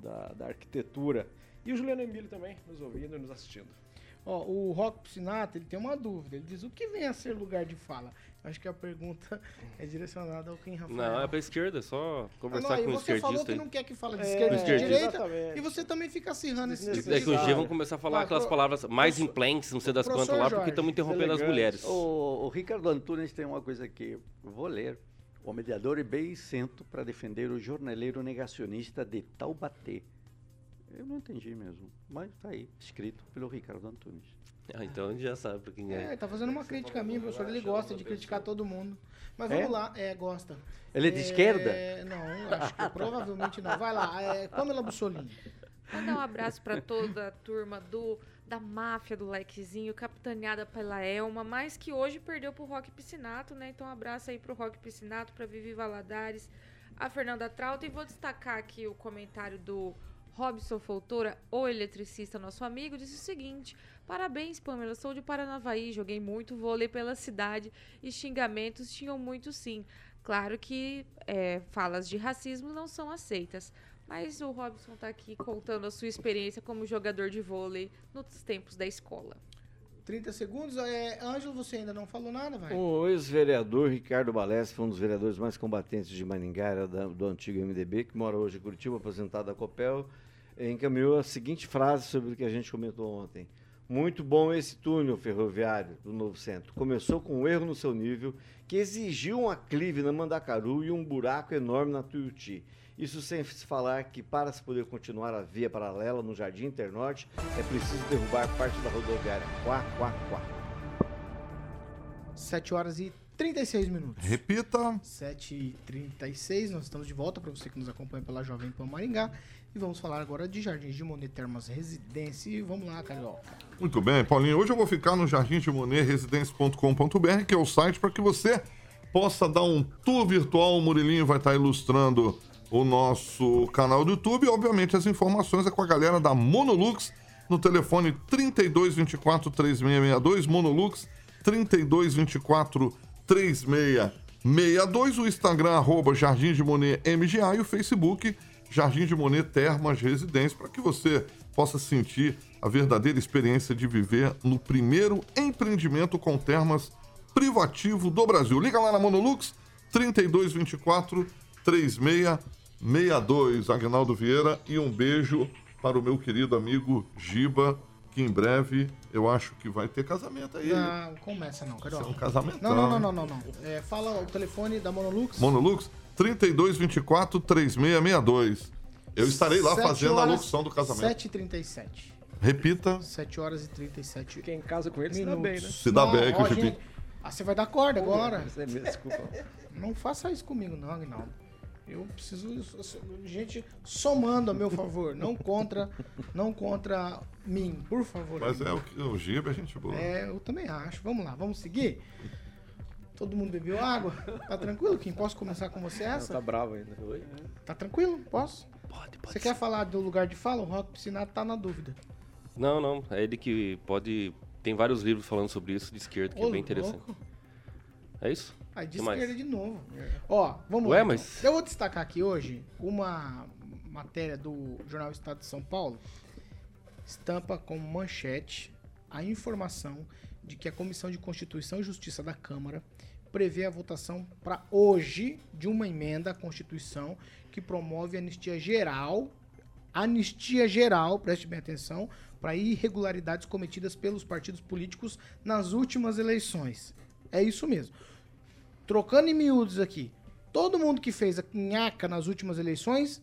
da, da arquitetura. E o Juliano Emílio também, nos ouvindo e nos assistindo. Ó, o Rock Piscinato, ele tem uma dúvida. Ele diz, o que vem a ser lugar de fala? Acho que a pergunta é direcionada ao Kim Rafael. Não, é pra esquerda, é só Ah, conversar não, aí com o você falou esquerdista que aí. não quer que fale de É, esquerda e de esquerdista. direita. Exatamente. E você também fica acirrando esse tipo É que um de dia vão começar a falar Vai, aquelas pro- palavras mais implentes, não sei das quantas lá, porque estão interrompendo as elegantes. mulheres. O, o Ricardo Antunes tem uma coisa que eu vou ler. O mediador é bem isento para defender o jornaleiro negacionista de Taubaté. Eu não entendi mesmo, mas está aí, escrito pelo Ricardo Antunes. Ah, então a gente já sabe pra quem É, é. ele tá fazendo uma crítica a mim, professor. Ele gosta de criticar todo mundo. Mas vamos É? lá, é, gosta. Ele é de esquerda? Não, acho que provavelmente não. Vai lá, é, Pamela Bussolini. Mandar um abraço para toda a turma do da máfia do likezinho, capitaneada pela Elma, mas que hoje perdeu pro Rock Piscinato, né? Então um abraço aí pro Rock Piscinato, pra Vivi Valadares, a Fernanda Trauta e vou destacar aqui o comentário do Robson Foltora, o eletricista, nosso amigo, disse o seguinte: Parabéns, Pamela, sou de Paranavaí, joguei muito vôlei pela cidade e xingamentos tinham muito sim. Claro que é, falas de racismo não são aceitas, mas o Robson tá aqui contando a sua experiência como jogador de vôlei nos tempos da escola. 30 segundos. É, Ângelo, você ainda não falou nada, vai. O ex-vereador Ricardo Balestre foi um dos vereadores mais combatentes de Maringá, era da- do antigo MDB, que mora hoje em Curitiba, aposentado da Copel, encaminhou a seguinte frase sobre o que a gente comentou ontem. Muito bom esse túnel ferroviário do Novo Centro. Começou com um erro no seu nível, que exigiu um aclive na Mandacaru e um buraco enorme na Tuiuti. Isso sem se falar que para se poder continuar a via paralela no Jardim Internorte, é preciso derrubar parte da rodoviária. Quá, quá, quá. 7 horas e 36 minutos. Repita. 7 e 36 nós estamos de volta para você que nos acompanha pela Jovem Pan Maringá. E vamos falar agora de Jardins de Monet Termas Residência. E vamos lá, Carioca. Muito bem, Paulinho. Hoje eu vou ficar no Jardim de Monet Residência.com.br, que é o site para que você possa dar um tour virtual. O Murilinho vai estar ilustrando o nosso canal do YouTube. Obviamente, as informações é com a galera da Monolux no telefone 3224 3662. Monolux 3224 3662. O Instagram, arroba Jardim de Monet MGA e o Facebook Jardim de Monet Termas Residência, para que você possa sentir a verdadeira experiência de viver no primeiro empreendimento com termas privativo do Brasil. Liga lá na Monolux 3224 3662. Agnaldo Vieira e um beijo para o meu querido amigo Giba, que em breve eu acho que vai ter casamento aí. Não, começa não, Carioca. Isso é um casamento, Não, não, né? não, não, não. não. É, fala o telefone da Monolux. Monolux 3224 3662. Eu estarei lá fazendo a horas, locução do casamento. 7h37. Repita. 7 horas e 37 Quem casa com ele se dá bem, né? Se dá bem, que eu gente, gente- Ah, você vai dar corda agora. É mesmo, desculpa. Não faça isso comigo, não, Aguinaldo. Eu preciso de gente somando a meu favor, não contra, não contra mim, por favor. Mas é o, que- o Giba é gente boa. É, eu também acho. Vamos lá, vamos seguir? Todo mundo bebeu água? Tá tranquilo, Kim? Posso começar com você essa? Tá bravo ainda. Oi? Tá tranquilo? Posso? Pode, pode. Você quer falar do lugar de fala? O Rock Piscinato tá na dúvida. Não, não. É ele que pode. Tem vários livros falando sobre isso de esquerda, que Ô, é bem interessante. louco. É isso? Aí de esquerda de novo. Ó, vamos Ué, lá. mas- então. Eu vou destacar aqui hoje uma matéria do Jornal Estado de São Paulo. Estampa como manchete a informação de que a Comissão de Constituição e Justiça da Câmara prevê a votação para hoje de uma emenda à Constituição que promove anistia geral, anistia geral, preste bem atenção, para irregularidades cometidas pelos partidos políticos nas últimas eleições. É isso mesmo. Trocando em miúdos aqui, todo mundo que fez a nhaca nas últimas eleições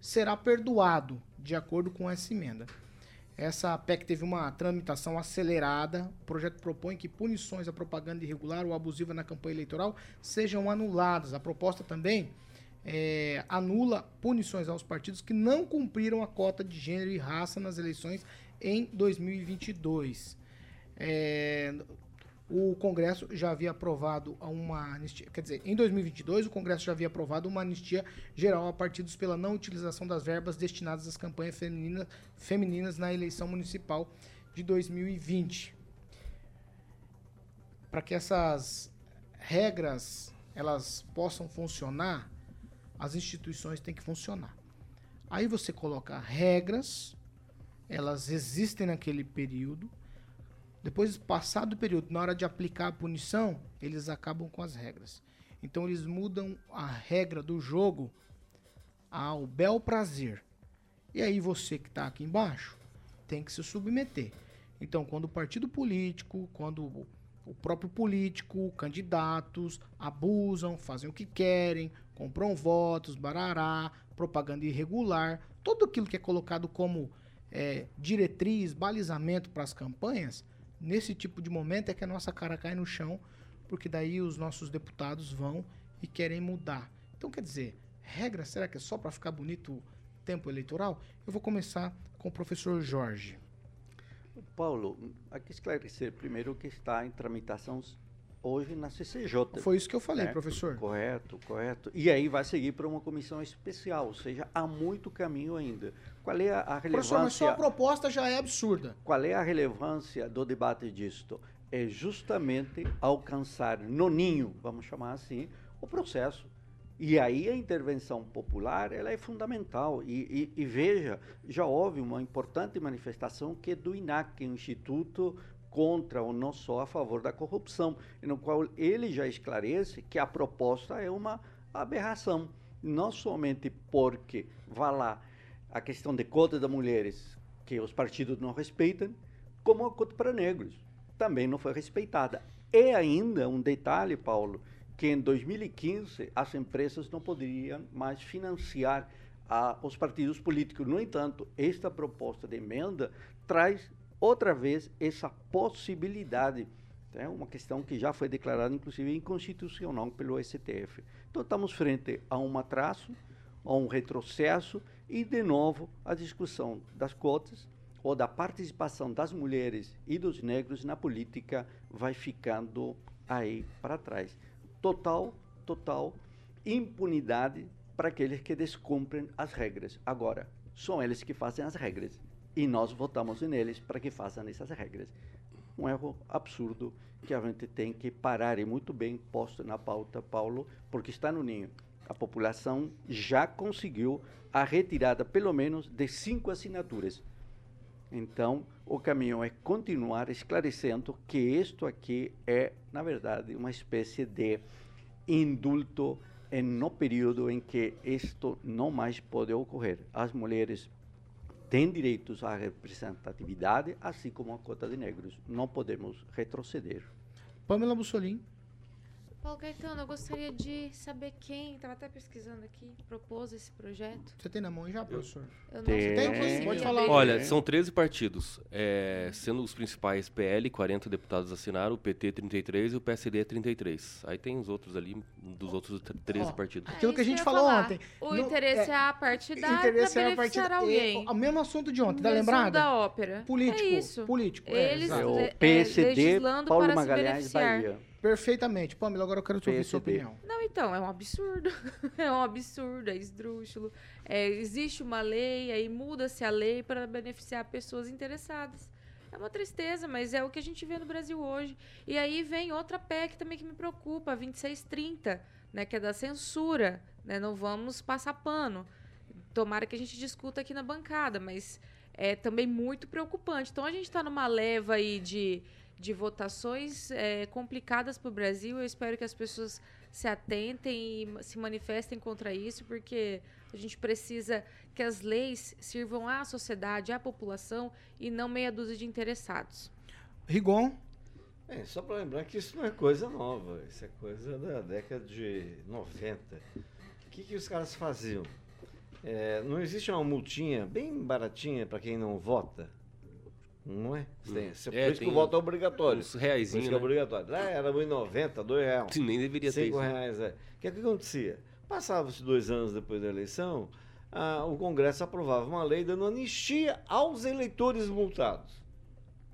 será perdoado, de acordo com essa emenda. Essa PEC teve uma tramitação acelerada. O projeto propõe que punições à propaganda irregular ou abusiva na campanha eleitoral sejam anuladas. A proposta também é, anula punições aos partidos que não cumpriram a cota de gênero e raça nas eleições em 2022. É, o Congresso já havia aprovado uma anistia, quer dizer, em 2022 o Congresso já havia aprovado uma anistia geral a partidos pela não utilização das verbas destinadas às campanhas femininas, femininas na eleição municipal de 2020. Para que essas regras elas possam funcionar, as instituições têm que funcionar. Aí você coloca regras, elas existem naquele período, depois, passado o período, na hora de aplicar a punição, eles acabam com as regras. Então, eles mudam a regra do jogo ao bel prazer. E aí, você que está aqui embaixo tem que se submeter. Então, quando o partido político, quando o próprio político, candidatos abusam, fazem o que querem, compram votos, barará, propaganda irregular, tudo aquilo que é colocado como é, diretriz, balizamento para as campanhas, nesse tipo de momento é que a nossa cara cai no chão, porque daí os nossos deputados vão e querem mudar. Então, quer dizer, regra, será que é só para ficar bonito o tempo eleitoral? Eu vou começar com o professor Jorge. Paulo, aqui esclarecer primeiro que está em tramitação hoje na CCJ. Foi isso que eu falei, né? professor. Correto, correto. E aí vai seguir para uma comissão especial, ou seja, há muito caminho ainda. Qual é a, a Professor, mas só a relevância? proposta já é absurda. Qual é a relevância do debate disto? É justamente alcançar no ninho, vamos chamar assim, o processo. E aí a intervenção popular ela é fundamental. E, e- e veja, já houve uma importante manifestação que é do INAC, que é o Instituto contra ou não só a favor da corrupção, no qual ele já esclarece que a proposta é uma aberração, não somente porque vá lá a questão de cota das mulheres que os partidos não respeitam, como a cota para negros também não foi respeitada. E ainda um detalhe, Paulo, que em 2015 as empresas não poderiam mais financiar a, os partidos políticos. No entanto, esta proposta de emenda traz outra vez essa possibilidade. É uma questão que já foi declarada, inclusive, inconstitucional pelo STF. Então, estamos frente a um atraso, a um retrocesso e, de novo, a discussão das cotas ou da participação das mulheres e dos negros na política vai ficando aí para trás. Total, total impunidade para aqueles que descumprem as regras. Agora, são eles que fazem as regras e nós votamos neles para que façam essas regras. Um erro absurdo que a gente tem que parar e muito bem posto na pauta, Paulo, porque está no ninho. A população já conseguiu a retirada, pelo menos, de cinco assinaturas. Então, o caminho é continuar esclarecendo que isto aqui é, na verdade, uma espécie de indulto no período em que isto não mais pode ocorrer. As mulheres têm direitos à representatividade, assim como a cota de negros. Não podemos retroceder. Pamela Mussolini. Paulo Caetano, eu gostaria de saber quem, estava até pesquisando aqui, propôs esse projeto. Você tem na mão já, professor? Eu não Tem, não tem, consegui pode falar. Olha, são 13 partidos, é, sendo os principais PL, 40 deputados assinaram, o PT 33 e o PSD 33. Aí tem os outros ali, dos outros 13 Ó, partidos. Aquilo que a isso gente eu falou falar. ontem. O Não- interesse é, é, a partidário interesse para é a beneficiar partida- alguém. é, o mesmo assunto de ontem, tá Mesmo lembrado? da ópera. Político, É isso. político, é, Eles le- o é, PSD, legislando Paulo para se Magalhães, beneficiar. Bahia. Perfeitamente. Pamela, agora eu quero te ouvir sua opinião. Não, então, é um absurdo. é um absurdo, é esdrúxulo. É, existe uma lei, aí muda-se a lei para beneficiar pessoas interessadas. É uma tristeza, mas é o que a gente vê no Brasil hoje. E aí vem outra PEC também que me preocupa, a 2630, né, que é da censura. Né, não vamos passar pano. Tomara que a gente discuta aqui na bancada, mas é também muito preocupante. Então a gente está numa leva aí de, de votações é, complicadas para o Brasil. Eu espero que as pessoas se atentem e se manifestem contra isso, porque a gente precisa que as leis sirvam à sociedade, à população e não meia dúzia de interessados. Rigon. É, só para lembrar que isso não é coisa nova, isso é coisa da década de 90. O que, que os caras faziam? É, não existe uma multinha bem baratinha para quem não vota? Não é? Você tem- você- É, por isso que o voto é obrigatório. uns reaisinho, Por isso é né? obrigatório. Lá era 1,90, 2 reais. Nem deveria ter 5 isso. reais, é. O que, é que acontecia? Passava-se dois anos depois da eleição, ah, o Congresso aprovava uma lei dando anistia aos eleitores multados.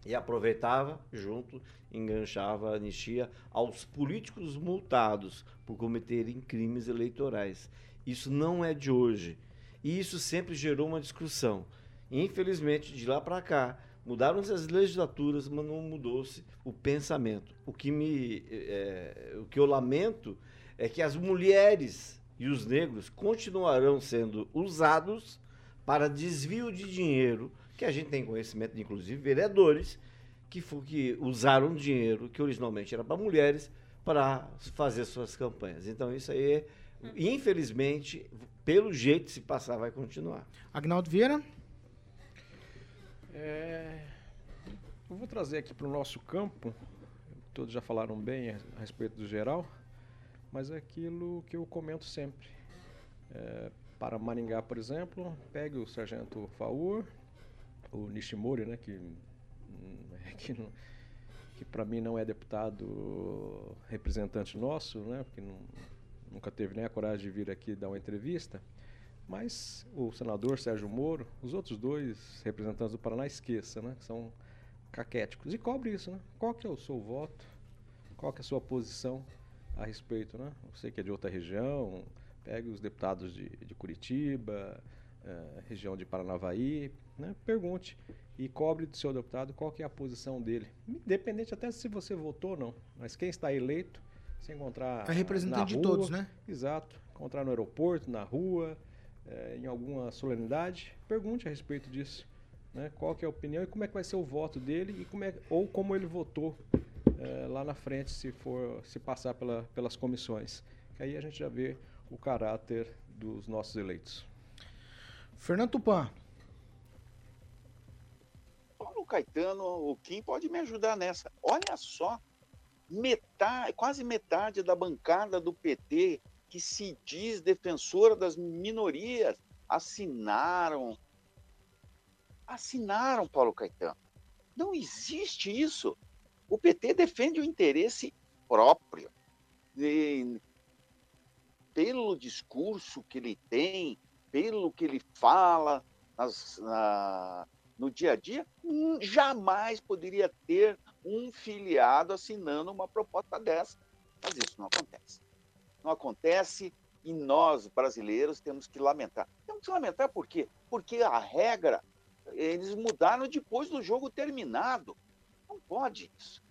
E aproveitava, junto, enganchava a anistia aos políticos multados por cometerem crimes eleitorais. Isso não é de hoje. E isso sempre gerou uma discussão. Infelizmente, de lá para cá, mudaram-se as legislaturas, mas não mudou-se o pensamento. O que, me, é, o que eu lamento é que as mulheres e os negros continuarão sendo usados para desvio de dinheiro, que a gente tem conhecimento de, inclusive, vereadores que, que usaram dinheiro que originalmente era para mulheres para fazer suas campanhas. Então, isso aí, é, infelizmente, pelo jeito de se passar, vai continuar. Agnaldo Vieira. É, eu vou trazer aqui para o nosso campo, todos já falaram bem a, respeito do geral, mas é aquilo que eu comento sempre. É, para Maringá, por exemplo, pegue o Sargento Faur, o Nishimori, né, que, que, que para mim não é deputado representante nosso, né, porque não- nunca teve nem a coragem de vir aqui dar uma entrevista. Mas o senador Sérgio Moro, os outros dois representantes do Paraná, esqueça, né? Que são caquéticos. E cobre isso, né? Qual que é o seu voto? Qual que é a sua posição a respeito, né? Você que é de outra região, pegue os deputados de, de Curitiba, eh, região de Paranavaí, né? Pergunte e cobre do seu deputado qual que é a posição dele. Independente até se você votou ou não. Mas quem está eleito, se encontrar É representante na de rua, todos, né? Exato. Encontrar no aeroporto, na rua, eh, em alguma solenidade, pergunte a respeito disso. né? Qual que é a opinião e como é que vai ser o voto dele e como é, ou como ele votou é, lá na frente se for se passar pela, pelas comissões. Aí a gente já vê o caráter dos nossos eleitos. Fernando Tupan. Paulo Caetano, o Kim pode me ajudar nessa. Olha só, metade, quase metade da bancada do PT que se diz defensora das minorias assinaram assinaram Paulo Caetano. Não existe isso. O PT defende o interesse próprio. E, pelo discurso que ele tem, pelo que ele fala nas, na, no dia a dia, hum, jamais poderia ter um filiado assinando uma proposta dessa. Mas isso não acontece. Não acontece e nós, brasileiros, temos que lamentar. Temos que lamentar por quê? Porque a regra eles mudaram depois do jogo terminado. Não pode isso.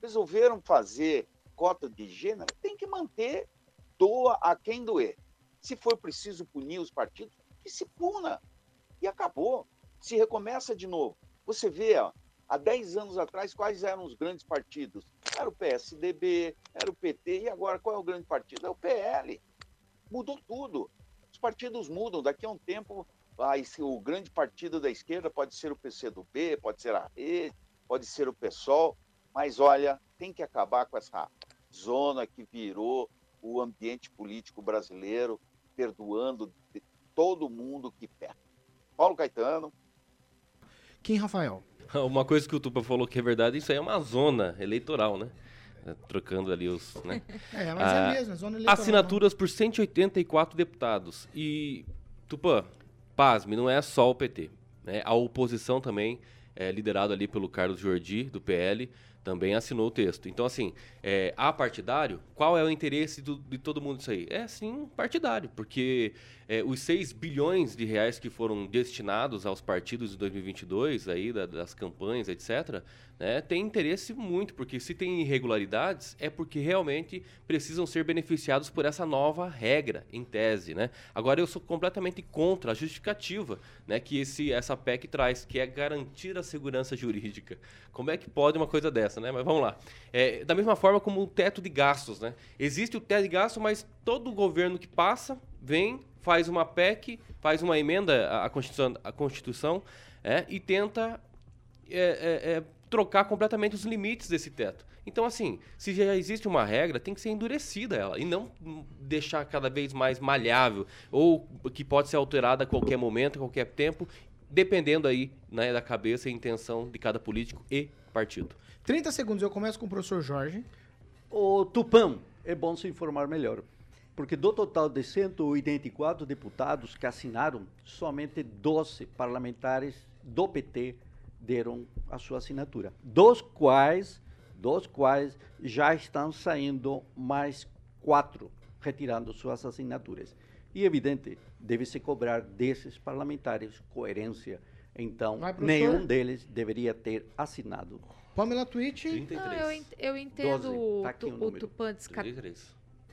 Resolveram fazer cota de gênero, tem que manter, doa a quem doer. Se for preciso punir os partidos, que se puna. E acabou. Se recomeça de novo. Você vê, ó, há 10 anos atrás, quais eram os grandes partidos? Era o PSDB, era o PT, e agora qual é o grande partido? É o PL. Mudou tudo. Os partidos mudam. Daqui a um tempo vai ser o grande partido da esquerda pode ser o PCdoB, pode ser a Rede, pode ser o PSOL, mas olha, tem que acabar com essa zona que virou o ambiente político brasileiro, perdoando todo mundo que perde. Paulo Caetano. Quem, Rafael? Uma coisa que o Tupa falou que é verdade, isso aí é uma zona eleitoral, né? É, trocando ali os. Né? é, mas é ah, é mesmo, zona eleitoral. Assinaturas não. por 184 deputados. E, Tupã, pasme, não é só o PT. Né? A oposição também, é, liderado ali pelo Carlos Jordi, do PL, também assinou o texto. Então, assim, é, a partidário, qual é o interesse do, de todo mundo isso aí? É, sim, partidário, porque é, os 6 bilhões de reais que foram destinados aos partidos de 2022, aí, da, das campanhas, etc., né, tem interesse muito, porque se tem irregularidades, é porque realmente precisam ser beneficiados por essa nova regra, em tese. Né? Agora, eu sou completamente contra a justificativa né, que esse, essa PEC traz, que é garantir a segurança jurídica. Como é que pode uma coisa dessa? Né? Mas vamos lá. É, da mesma forma como o teto de gastos. Né? Existe o teto de gastos, mas todo governo que passa vem, faz uma PEC, faz uma emenda à Constituição, à Constituição é, e tenta é, é, é trocar completamente os limites desse teto. Então, assim, se já existe uma regra, tem que ser endurecida ela e não deixar cada vez mais malhável ou que pode ser alterada a qualquer momento, a qualquer tempo, dependendo aí né, da cabeça e intenção de cada político e partido. 30 segundos, eu começo com o professor Jorge. O Tupão, é bom se informar melhor. Porque do total de 184 deputados que assinaram, somente 12 parlamentares do PT deram a sua assinatura, dos quais, dos quais já estão saindo mais quatro retirando suas assinaturas. E evidente, deve-se cobrar desses parlamentares coerência. Então, Vai, nenhum deles deveria ter assinado. Pamela Twitch. Não, eu, ent eu entendo 12. Tá o, o Tupan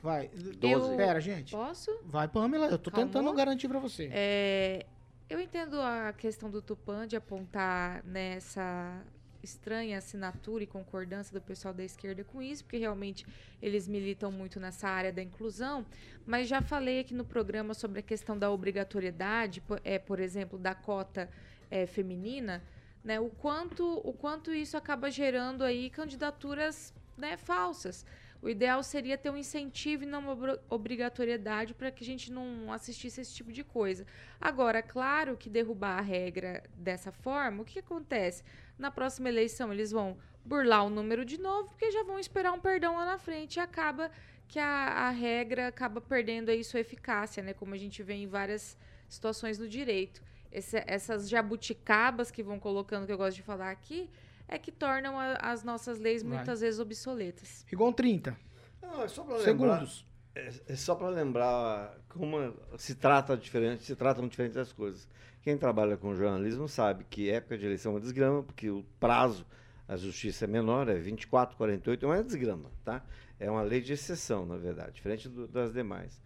Vai. 12. Pera, gente. Posso? Vai, Pamela. Eu tô Calma. tentando garantir para você. É, eu entendo a questão do Tupan de apontar nessa estranha assinatura e concordância do pessoal da esquerda com isso, porque realmente eles militam muito nessa área da inclusão, mas já falei aqui no programa sobre a questão da obrigatoriedade, é, por exemplo, da cota é, feminina, né, o, quanto, o quanto isso acaba gerando aí candidaturas né, falsas. O ideal seria ter um incentivo e não uma obrigatoriedade para que a gente não assistisse esse tipo de coisa. Agora, claro que derrubar a regra dessa forma, o que, acontece? Na próxima eleição, eles vão burlar o número de novo, porque já vão esperar um perdão lá na frente e acaba que a, a regra acaba perdendo aí sua eficácia, né? Como a gente vê em várias situações no direito. Esse, essas jabuticabas que vão colocando, que eu gosto de falar aqui, é que tornam a, as nossas leis Vai. muitas vezes obsoletas. Rigon 30. Não, é só para Segundos. É, é só para lembrar como se trata diferente, se tratam diferentes as coisas. Quem trabalha com jornalismo sabe que época de eleição é uma desgrama, porque o prazo a justiça é menor, é 24, 48, é uma desgrama, tá? É uma lei de exceção, na verdade, diferente do, das demais.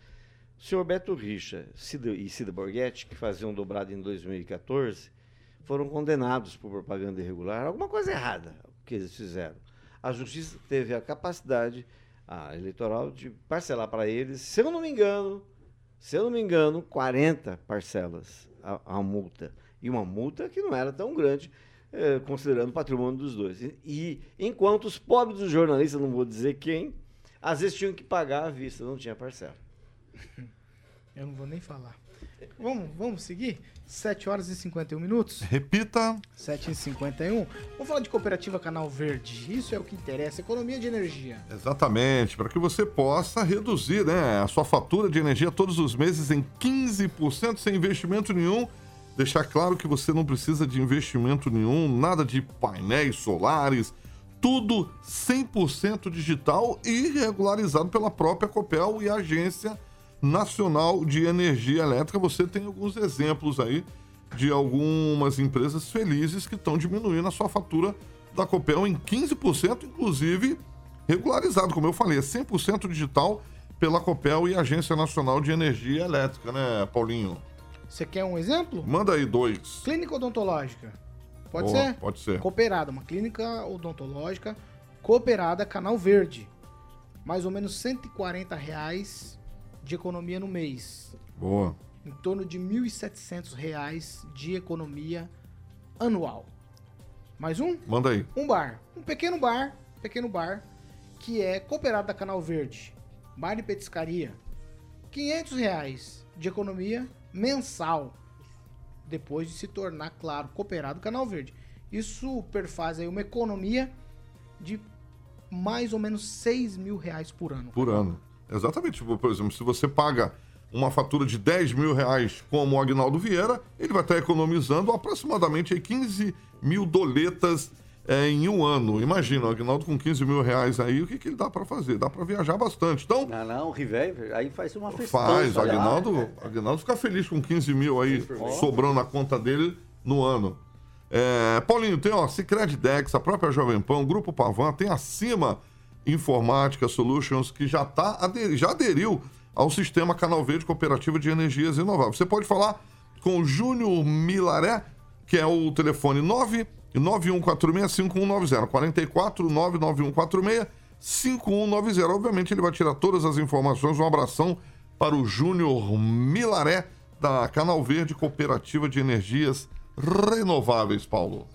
O senhor Beto Richa Cida, e Cida Borghetti, que faziam um dobrado em 2014, foram condenados por propaganda irregular. Alguma coisa errada que eles fizeram. A justiça teve a capacidade a eleitoral de parcelar para eles, se eu não me engano, se eu não me engano, 40 parcelas a, a multa. E uma multa que não era tão grande, eh, considerando o patrimônio dos dois. E, e enquanto os pobres dos jornalistas, não vou dizer quem, às vezes tinham que pagar à vista, não tinha parcela. Eu não vou nem falar. Vamos, vamos seguir? 7 horas e 51 minutos. Repita. 7 e 51. Vamos falar de cooperativa Canal Verde. Isso é o que interessa, economia de energia. Exatamente, para que você possa reduzir né, a sua fatura de energia todos os meses em 15% sem investimento nenhum. Deixar claro que você não precisa de investimento nenhum, nada de painéis solares, tudo 100% digital e regularizado pela própria Copel e a Agência Nacional de Energia Elétrica. Você tem alguns exemplos aí de algumas empresas felizes que estão diminuindo a sua fatura da Copel em 15%, inclusive regularizado, como eu falei, é 100% digital pela Copel e Agência Nacional de Energia Elétrica, né, Paulinho? Você quer um exemplo? Manda aí dois. Clínica odontológica. Pode Boa, ser? Pode ser. Cooperada, uma clínica odontológica cooperada Canal Verde. Mais ou menos 140 reais de economia no mês. Boa. Em torno de 1.700 reais de economia anual. Mais um? Manda aí. Um bar. Um pequeno bar, pequeno bar, que é cooperado da Canal Verde. Bar de petiscaria. 500 reais de economia mensal. Depois de se tornar, claro, cooperado Canal Verde. Isso perfaz aí uma economia de mais ou menos 6 mil reais por ano. Por ano. Exatamente. Tipo, Por exemplo, se você paga uma fatura de 10 mil reais como o Agnaldo Vieira, ele vai estar economizando aproximadamente aí 15 mil doletas é, em um ano. Imagina, o Agnaldo com 15 mil reais aí, o que, que ele dá para fazer? Dá para viajar bastante. Então, Não, não, o River, aí faz uma festança. faz. O lá. Agnaldo, Agnaldo fica feliz com 15 mil aí sobrando na conta dele no ano. É, Paulinho, tem ó, Cicred Dex, a própria Jovem Pan, o Grupo Pavan, tem acima Informática Solutions, que já, tá, já aderiu ao sistema Canal Verde Cooperativa de Energias Renováveis. Você pode falar com o Júnior Milaré, que é o telefone 991465190, 44 99146 5190. Obviamente, ele vai tirar todas as informações. Um abração para o Júnior Milaré, da Canal Verde Cooperativa de Energias Renováveis, Paulo.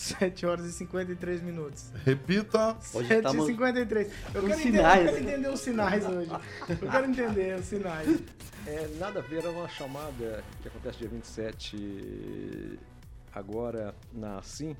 7 horas e 53 minutos. Repita. 7 e 53. Eu quero, sinais. entender, eu quero entender os sinais hoje. Eu quero entender os sinais. É, nada a ver, é uma chamada que acontece dia 27 agora na Sim,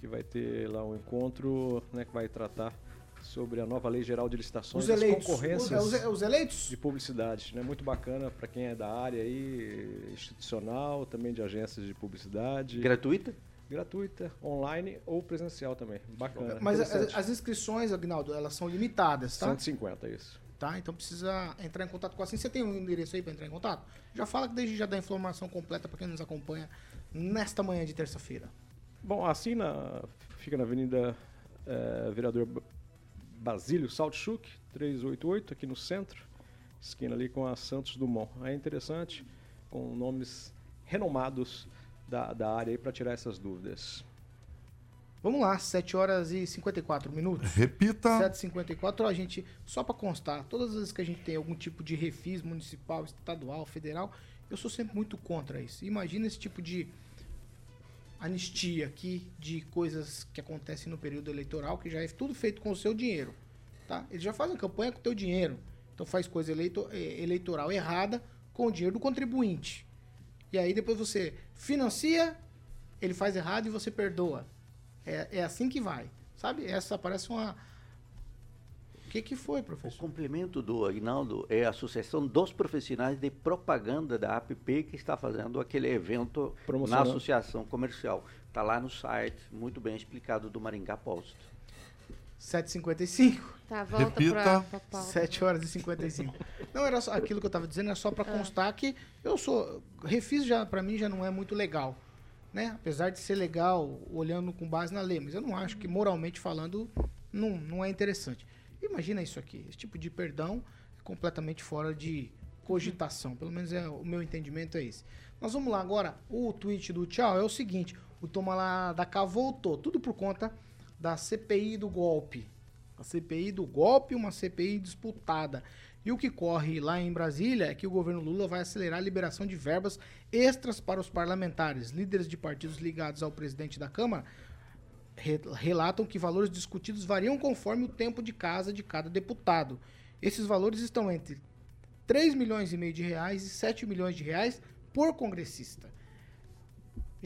que vai ter lá um encontro né, que vai tratar sobre a nova Lei Geral de Licitações Os eleitos. concorrências Os- os- os eleitos? de publicidade. Né? Muito bacana para quem é da área aí, institucional, também de agências de publicidade. Gratuita? Gratuita, online ou presencial também. Bacana. Mas as, inscrições, Agnaldo, elas são limitadas, tá? 150, isso. Tá? Então precisa entrar em contato com a Sim. Você tem um endereço aí para entrar em contato? Já fala que desde já dá a informação completa para quem nos acompanha nesta manhã de terça-feira. Bom, assim na, fica na Avenida eh, Vereador Basílio Saltchuk, 388, aqui no centro, esquina ali com a Santos Dumont. É interessante, com nomes renomados da, da área aí para tirar essas dúvidas. Vamos lá, 7 horas e 54 minutos. Repita. 7h54, a gente, só para constar, todas as vezes que a gente tem algum tipo de refis municipal, estadual, federal, eu sou sempre muito contra isso. Imagina esse tipo de anistia aqui de coisas que acontecem no período eleitoral, que já é tudo feito com o seu dinheiro. Tá? Eles já fazem campanha com o teu dinheiro. Então faz coisa eleito- eh, eleitoral errada com o dinheiro do contribuinte. E aí depois você financia, ele faz errado e você perdoa. É, é assim que vai. Sabe? Essa parece uma. O que, que foi, O professor? complemento do Agnaldo é a Associação dos Profissionais de Propaganda da APP que está fazendo aquele evento na. Associação Comercial. Está lá no site, muito bem explicado do Maringá Post. 7h55? Tá, volta pra, pra pauta. 7 horas e 55. Não, era só aquilo que eu tava dizendo, é só pra constar que eu sou. Refis já, pra mim, já não é muito legal. Né? Apesar de ser legal olhando com base na lei, mas eu não acho que moralmente falando não, não é interessante. Imagina isso aqui, esse tipo de perdão é completamente fora de cogitação. Pelo menos é, o meu entendimento é esse. Nós vamos lá agora. O tweet do Tchau é o seguinte: o Toma lá da cá voltou. Tudo por conta da CPI do golpe. A CPI do golpe, uma CPI disputada. E o que corre lá em Brasília é que o governo Lula vai acelerar a liberação de verbas extras para os parlamentares. Líderes de partidos ligados ao presidente da Câmara re- relatam que valores discutidos variam conforme o tempo de casa de cada deputado. Esses valores estão entre 3 milhões e meio de reais e 7 milhões de reais por congressista.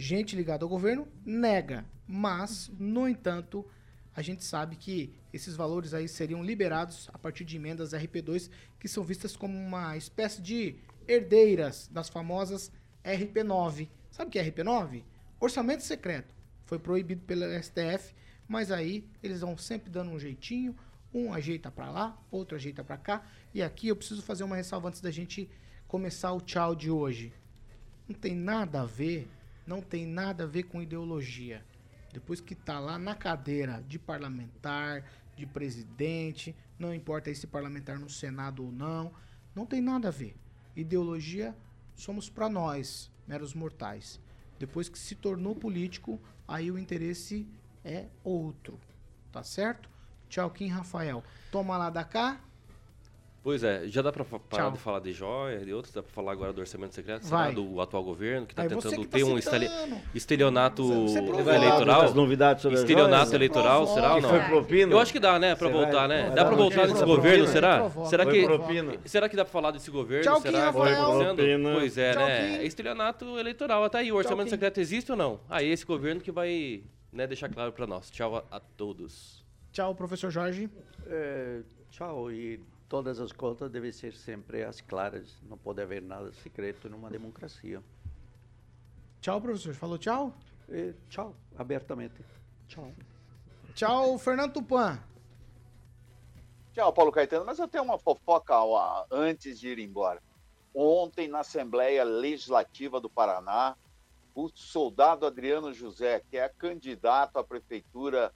Gente ligada ao governo nega, mas, no entanto, a gente sabe que esses valores aí seriam liberados a partir de emendas RP2, que são vistas como uma espécie de herdeiras das famosas RP9. Sabe o que é RP9? Orçamento secreto. Foi proibido pela STF, mas aí eles vão sempre dando um jeitinho, um ajeita pra lá, outro ajeita pra cá. E aqui eu preciso fazer uma ressalva antes da gente começar o tchau de hoje. Não tem nada a ver, não tem nada a ver com ideologia. Depois que tá lá na cadeira de parlamentar, de presidente, não importa se parlamentar no Senado ou não, não tem nada a ver. Ideologia somos para nós, meros mortais. Depois que se tornou político, aí o interesse é outro. Tá certo? Tchau, Kim Rafael. Toma lá da cá. Pois é, já dá pra fa- parar Tchau. de falar de joia, de outros, dá pra falar agora do orçamento secreto, Vai. será do atual governo, que tá você tentando que tá ter um citando. estali- estelionato Você provoca. eleitoral. As novidades sobre estelionato eleitoral, Você será ou não? foi? Eu acho que dá, né, pra Você voltar, vai- né? vai Dá um voltar nesse governo, será? Provoca. Será Foi que será que dá pra falar desse governo? Tchau, será tá acontecendo? Propina. Pois é, Tchau, né? É estelionato eleitoral. Tá aí, o orçamento secreto existe ou não? Aí esse governo que vai, né, deixar claro pra nós. Tchau a, a todos. Tchau, professor Jorge. É, tchau. E todas as contas devem ser sempre as claras. Não pode haver nada secreto numa democracia. Tchau, professor. Falou tchau? E tchau, abertamente. Tchau. Tchau, Fernando Tupan. Tchau, Paulo Caetano. Mas eu tenho uma fofoca ó, antes de ir embora. Ontem, na Assembleia Legislativa do Paraná, o soldado Adriano José, que é candidato à prefeitura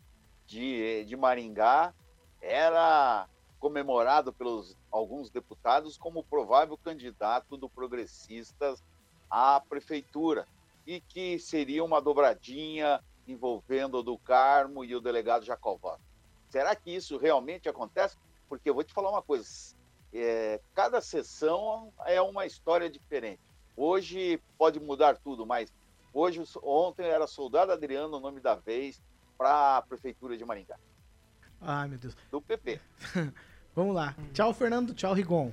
de, de Maringá, era comemorado pelos alguns deputados como provável candidato do Progressistas à prefeitura e que seria uma dobradinha envolvendo o do Carmo e o delegado Jacová. Será que isso realmente acontece? Porque eu vou te falar uma coisa: é, cada sessão é uma história diferente. Hoje pode mudar tudo, mas hoje, ontem era Soldado Adriano o nome da vez para a Prefeitura de Maringá, Ai, meu Deus. do PP. Vamos lá. Tchau, Fernando. Tchau, Rigon.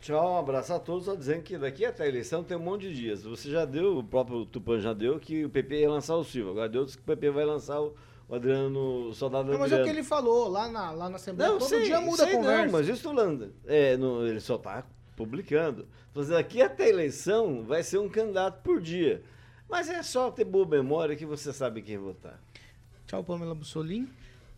Tchau, um abraço a todos. Só dizendo que daqui até a eleição tem um monte de dias. Você já deu, o próprio Tupan já deu, que o PP ia lançar o Silva. Agora deu que o PP vai lançar o, o Adriano, o soldado Não, mas é o Adriano. que ele falou lá na, lá na Assembleia. Não, Todo sei, dia muda a conversa. Não, mas estou falando. É, no- ele só está publicando. Tô dizendo, Daqui até a eleição vai ser um candidato por dia. Mas é só ter boa memória que você sabe quem votar. Tchau, Pamela Bussolini.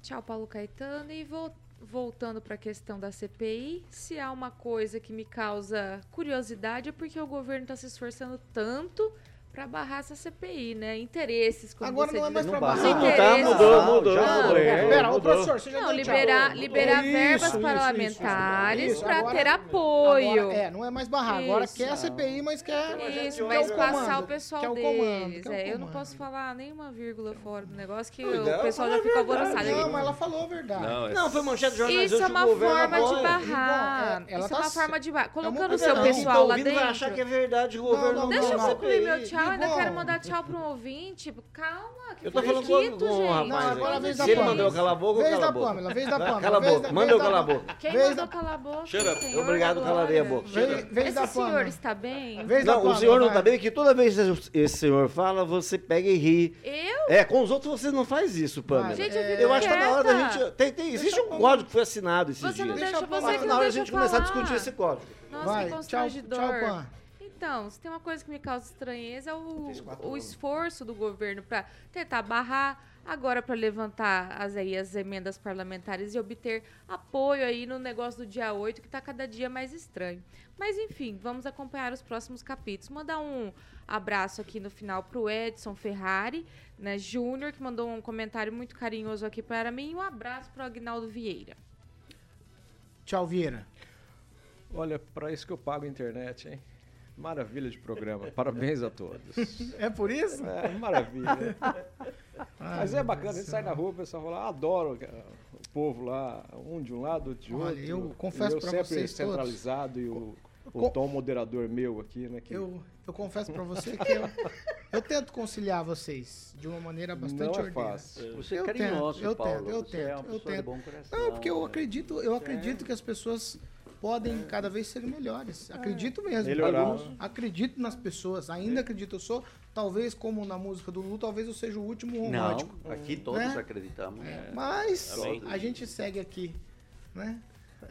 Tchau, Paulo Caetano. E vol- voltando para a questão da CPI, se há uma coisa que me causa curiosidade é porque o governo está se esforçando tanto para barrar essa CPI, né? Interesses, como Agora você não é diz. mais pra barra. barrar. Não, tá, mudou, mudou, Já, mudou, pera, pera, ô, professor, você já Não, tchau. liberar, liberar verbas isso, parlamentares para ter apoio. Agora, é, não é mais barrar. Agora quer a CPI, mas quer. Isso, mas o passar comando, o pessoal deles. é, eu não posso falar nenhuma vírgula fora do negócio que Não, o pessoal já fica alvoroçado. Não, mas ela falou a verdade. Não, é- Não, foi manchete de jornalismo Isso é uma governo forma de barrar. É, Isso é tá uma forma de barrar. Colocando o seu tá pessoal lá ouvindo dentro. vai achar que é verdade o governo não, Deixa eu concluir meu CPI. Tchau, ainda quero mandar tchau para um ouvinte. Calma, que Eu tô foi falando com, com o rapaz Não, agora a vez da Se ele Pamela. mandou calar a boca, eu Vez da a boca. Pamela, vez da Vai, Pamela, Cala a vez boca, da- manda eu da- calar a boca. Quem mandou da- calar a boca? Senhor Obrigado, da calarei a boca. Vez, vez Esse da senhor está bem? Vez da Não, o senhor não vai. tá bem que toda vez que esse senhor fala, você pega e ri. Eu? É, com os outros você não faz isso, Pamela. Gente, eu acho que tá na hora da gente. Tem, tem, existe um código que foi assinado esses Você dias. não Deixa você Acho que na hora da gente começar a discutir esse código. Nossa, Vai, que tchau, constrangedor. tchau, Pan. Então, se tem uma coisa que me causa estranheza é o, o esforço do governo para tentar barrar, agora para levantar as, aí, as emendas parlamentares e obter apoio aí no negócio do dia 8, que está cada dia mais estranho. Mas enfim, vamos acompanhar os próximos capítulos. Mandar um abraço aqui no final para o Edson Ferrari, né, Júnior, que mandou um comentário muito carinhoso aqui para mim, e um abraço para o Agnaldo Vieira. Tchau, Vieira. Olha, para isso que eu pago a internet, hein? Maravilha de programa. Parabéns a todos. É por isso? É, maravilha. Mas é bacana, a gente sai na rua, o pessoal fala, ah, adoro o povo lá, um de um lado, outro de Olha, outro. eu confesso eu pra sempre vocês todos- centralizado e o, o Tom moderador meu aqui, né? Que Eu, eu confesso pra você que eu, eu tento conciliar vocês de uma maneira bastante Não é ordeira. fácil. Você é eu carinhoso, tento, eu Paulo. tento, eu Você é uma tento, eu tento. bom coração, Não, porque eu né? acredito, eu acredito que as pessoas podem cada vez ser melhores. Acredito mesmo. Melhorar, Alguns- né? Acredito nas pessoas, ainda acredito. Eu sou, talvez como na música do Lu, talvez eu seja o último romântico. Não, aqui todos Né? acreditamos. Mas Amém. a gente segue aqui, né?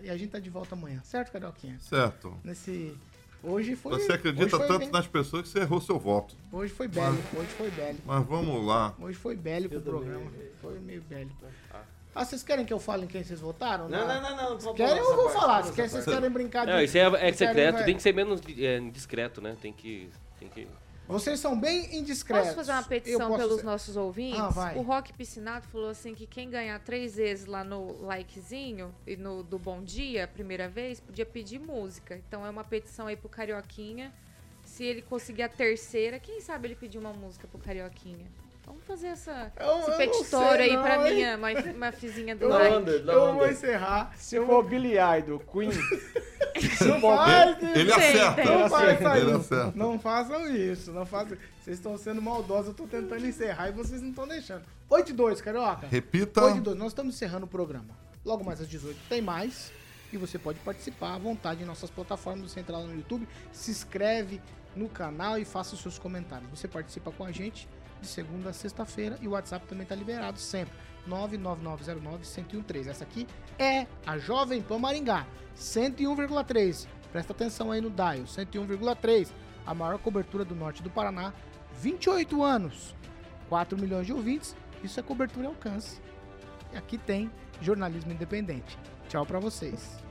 E a gente tá de volta amanhã, certo, Carioquinha? Certo. Nesse. Hoje foi. Você acredita foi tanto bem- nas pessoas que você errou seu voto. Hoje foi belo, hoje foi belo. Mas vamos lá. Hoje foi bélico o programa. Foi meio bélico. Ah, vocês querem que eu fale em quem vocês votaram? Não, não, não, não. Vamos querem, eu vou essa falar. parte, Se vocês parte. querem brincar de. Não, isso é, é secreto, vai- tem que ser menos é, discreto, né? Tem que. Tem que... Vocês são bem indiscretos. Posso fazer uma petição pelos ser- nossos ouvintes? Ah, vai. O Rock Piscinato falou assim que quem ganhar três vezes lá no likezinho e no do Bom Dia, a primeira vez, podia pedir música. Então é uma petição aí pro Carioquinha. Se ele conseguir a terceira, quem sabe ele pedir uma música pro Carioquinha. Vamos fazer essa, Eu- eu esse petitório aí não, pra hein? minha, uma, uma fizinha do Eu, like. eu vou encerrar. Se for Billy Idol, Queen, Não faz Ele acerta. Não façam Ele isso. acerta. Não façam isso. Não façam. Vocês estão sendo maldosos. Eu tô tentando encerrar e vocês não estão deixando. 8 e 2, Carioca. Repita. 8 e 2. Nós estamos encerrando o programa. Logo mais às 18 tem mais. E você pode participar à vontade em nossas plataformas. Você entra lá no YouTube, se inscreve no canal e faça os seus comentários. Você participa com a gente de segunda a sexta-feira e o WhatsApp também está liberado sempre. 99909-1013. Essa aqui é a Jovem Pan Maringá, 101,3. Presta atenção aí no dial, 101,3. A maior cobertura do norte do Paraná, 28 anos, 4 milhões de ouvintes. Isso é cobertura e alcance. E aqui tem jornalismo independente. Tchau pra vocês.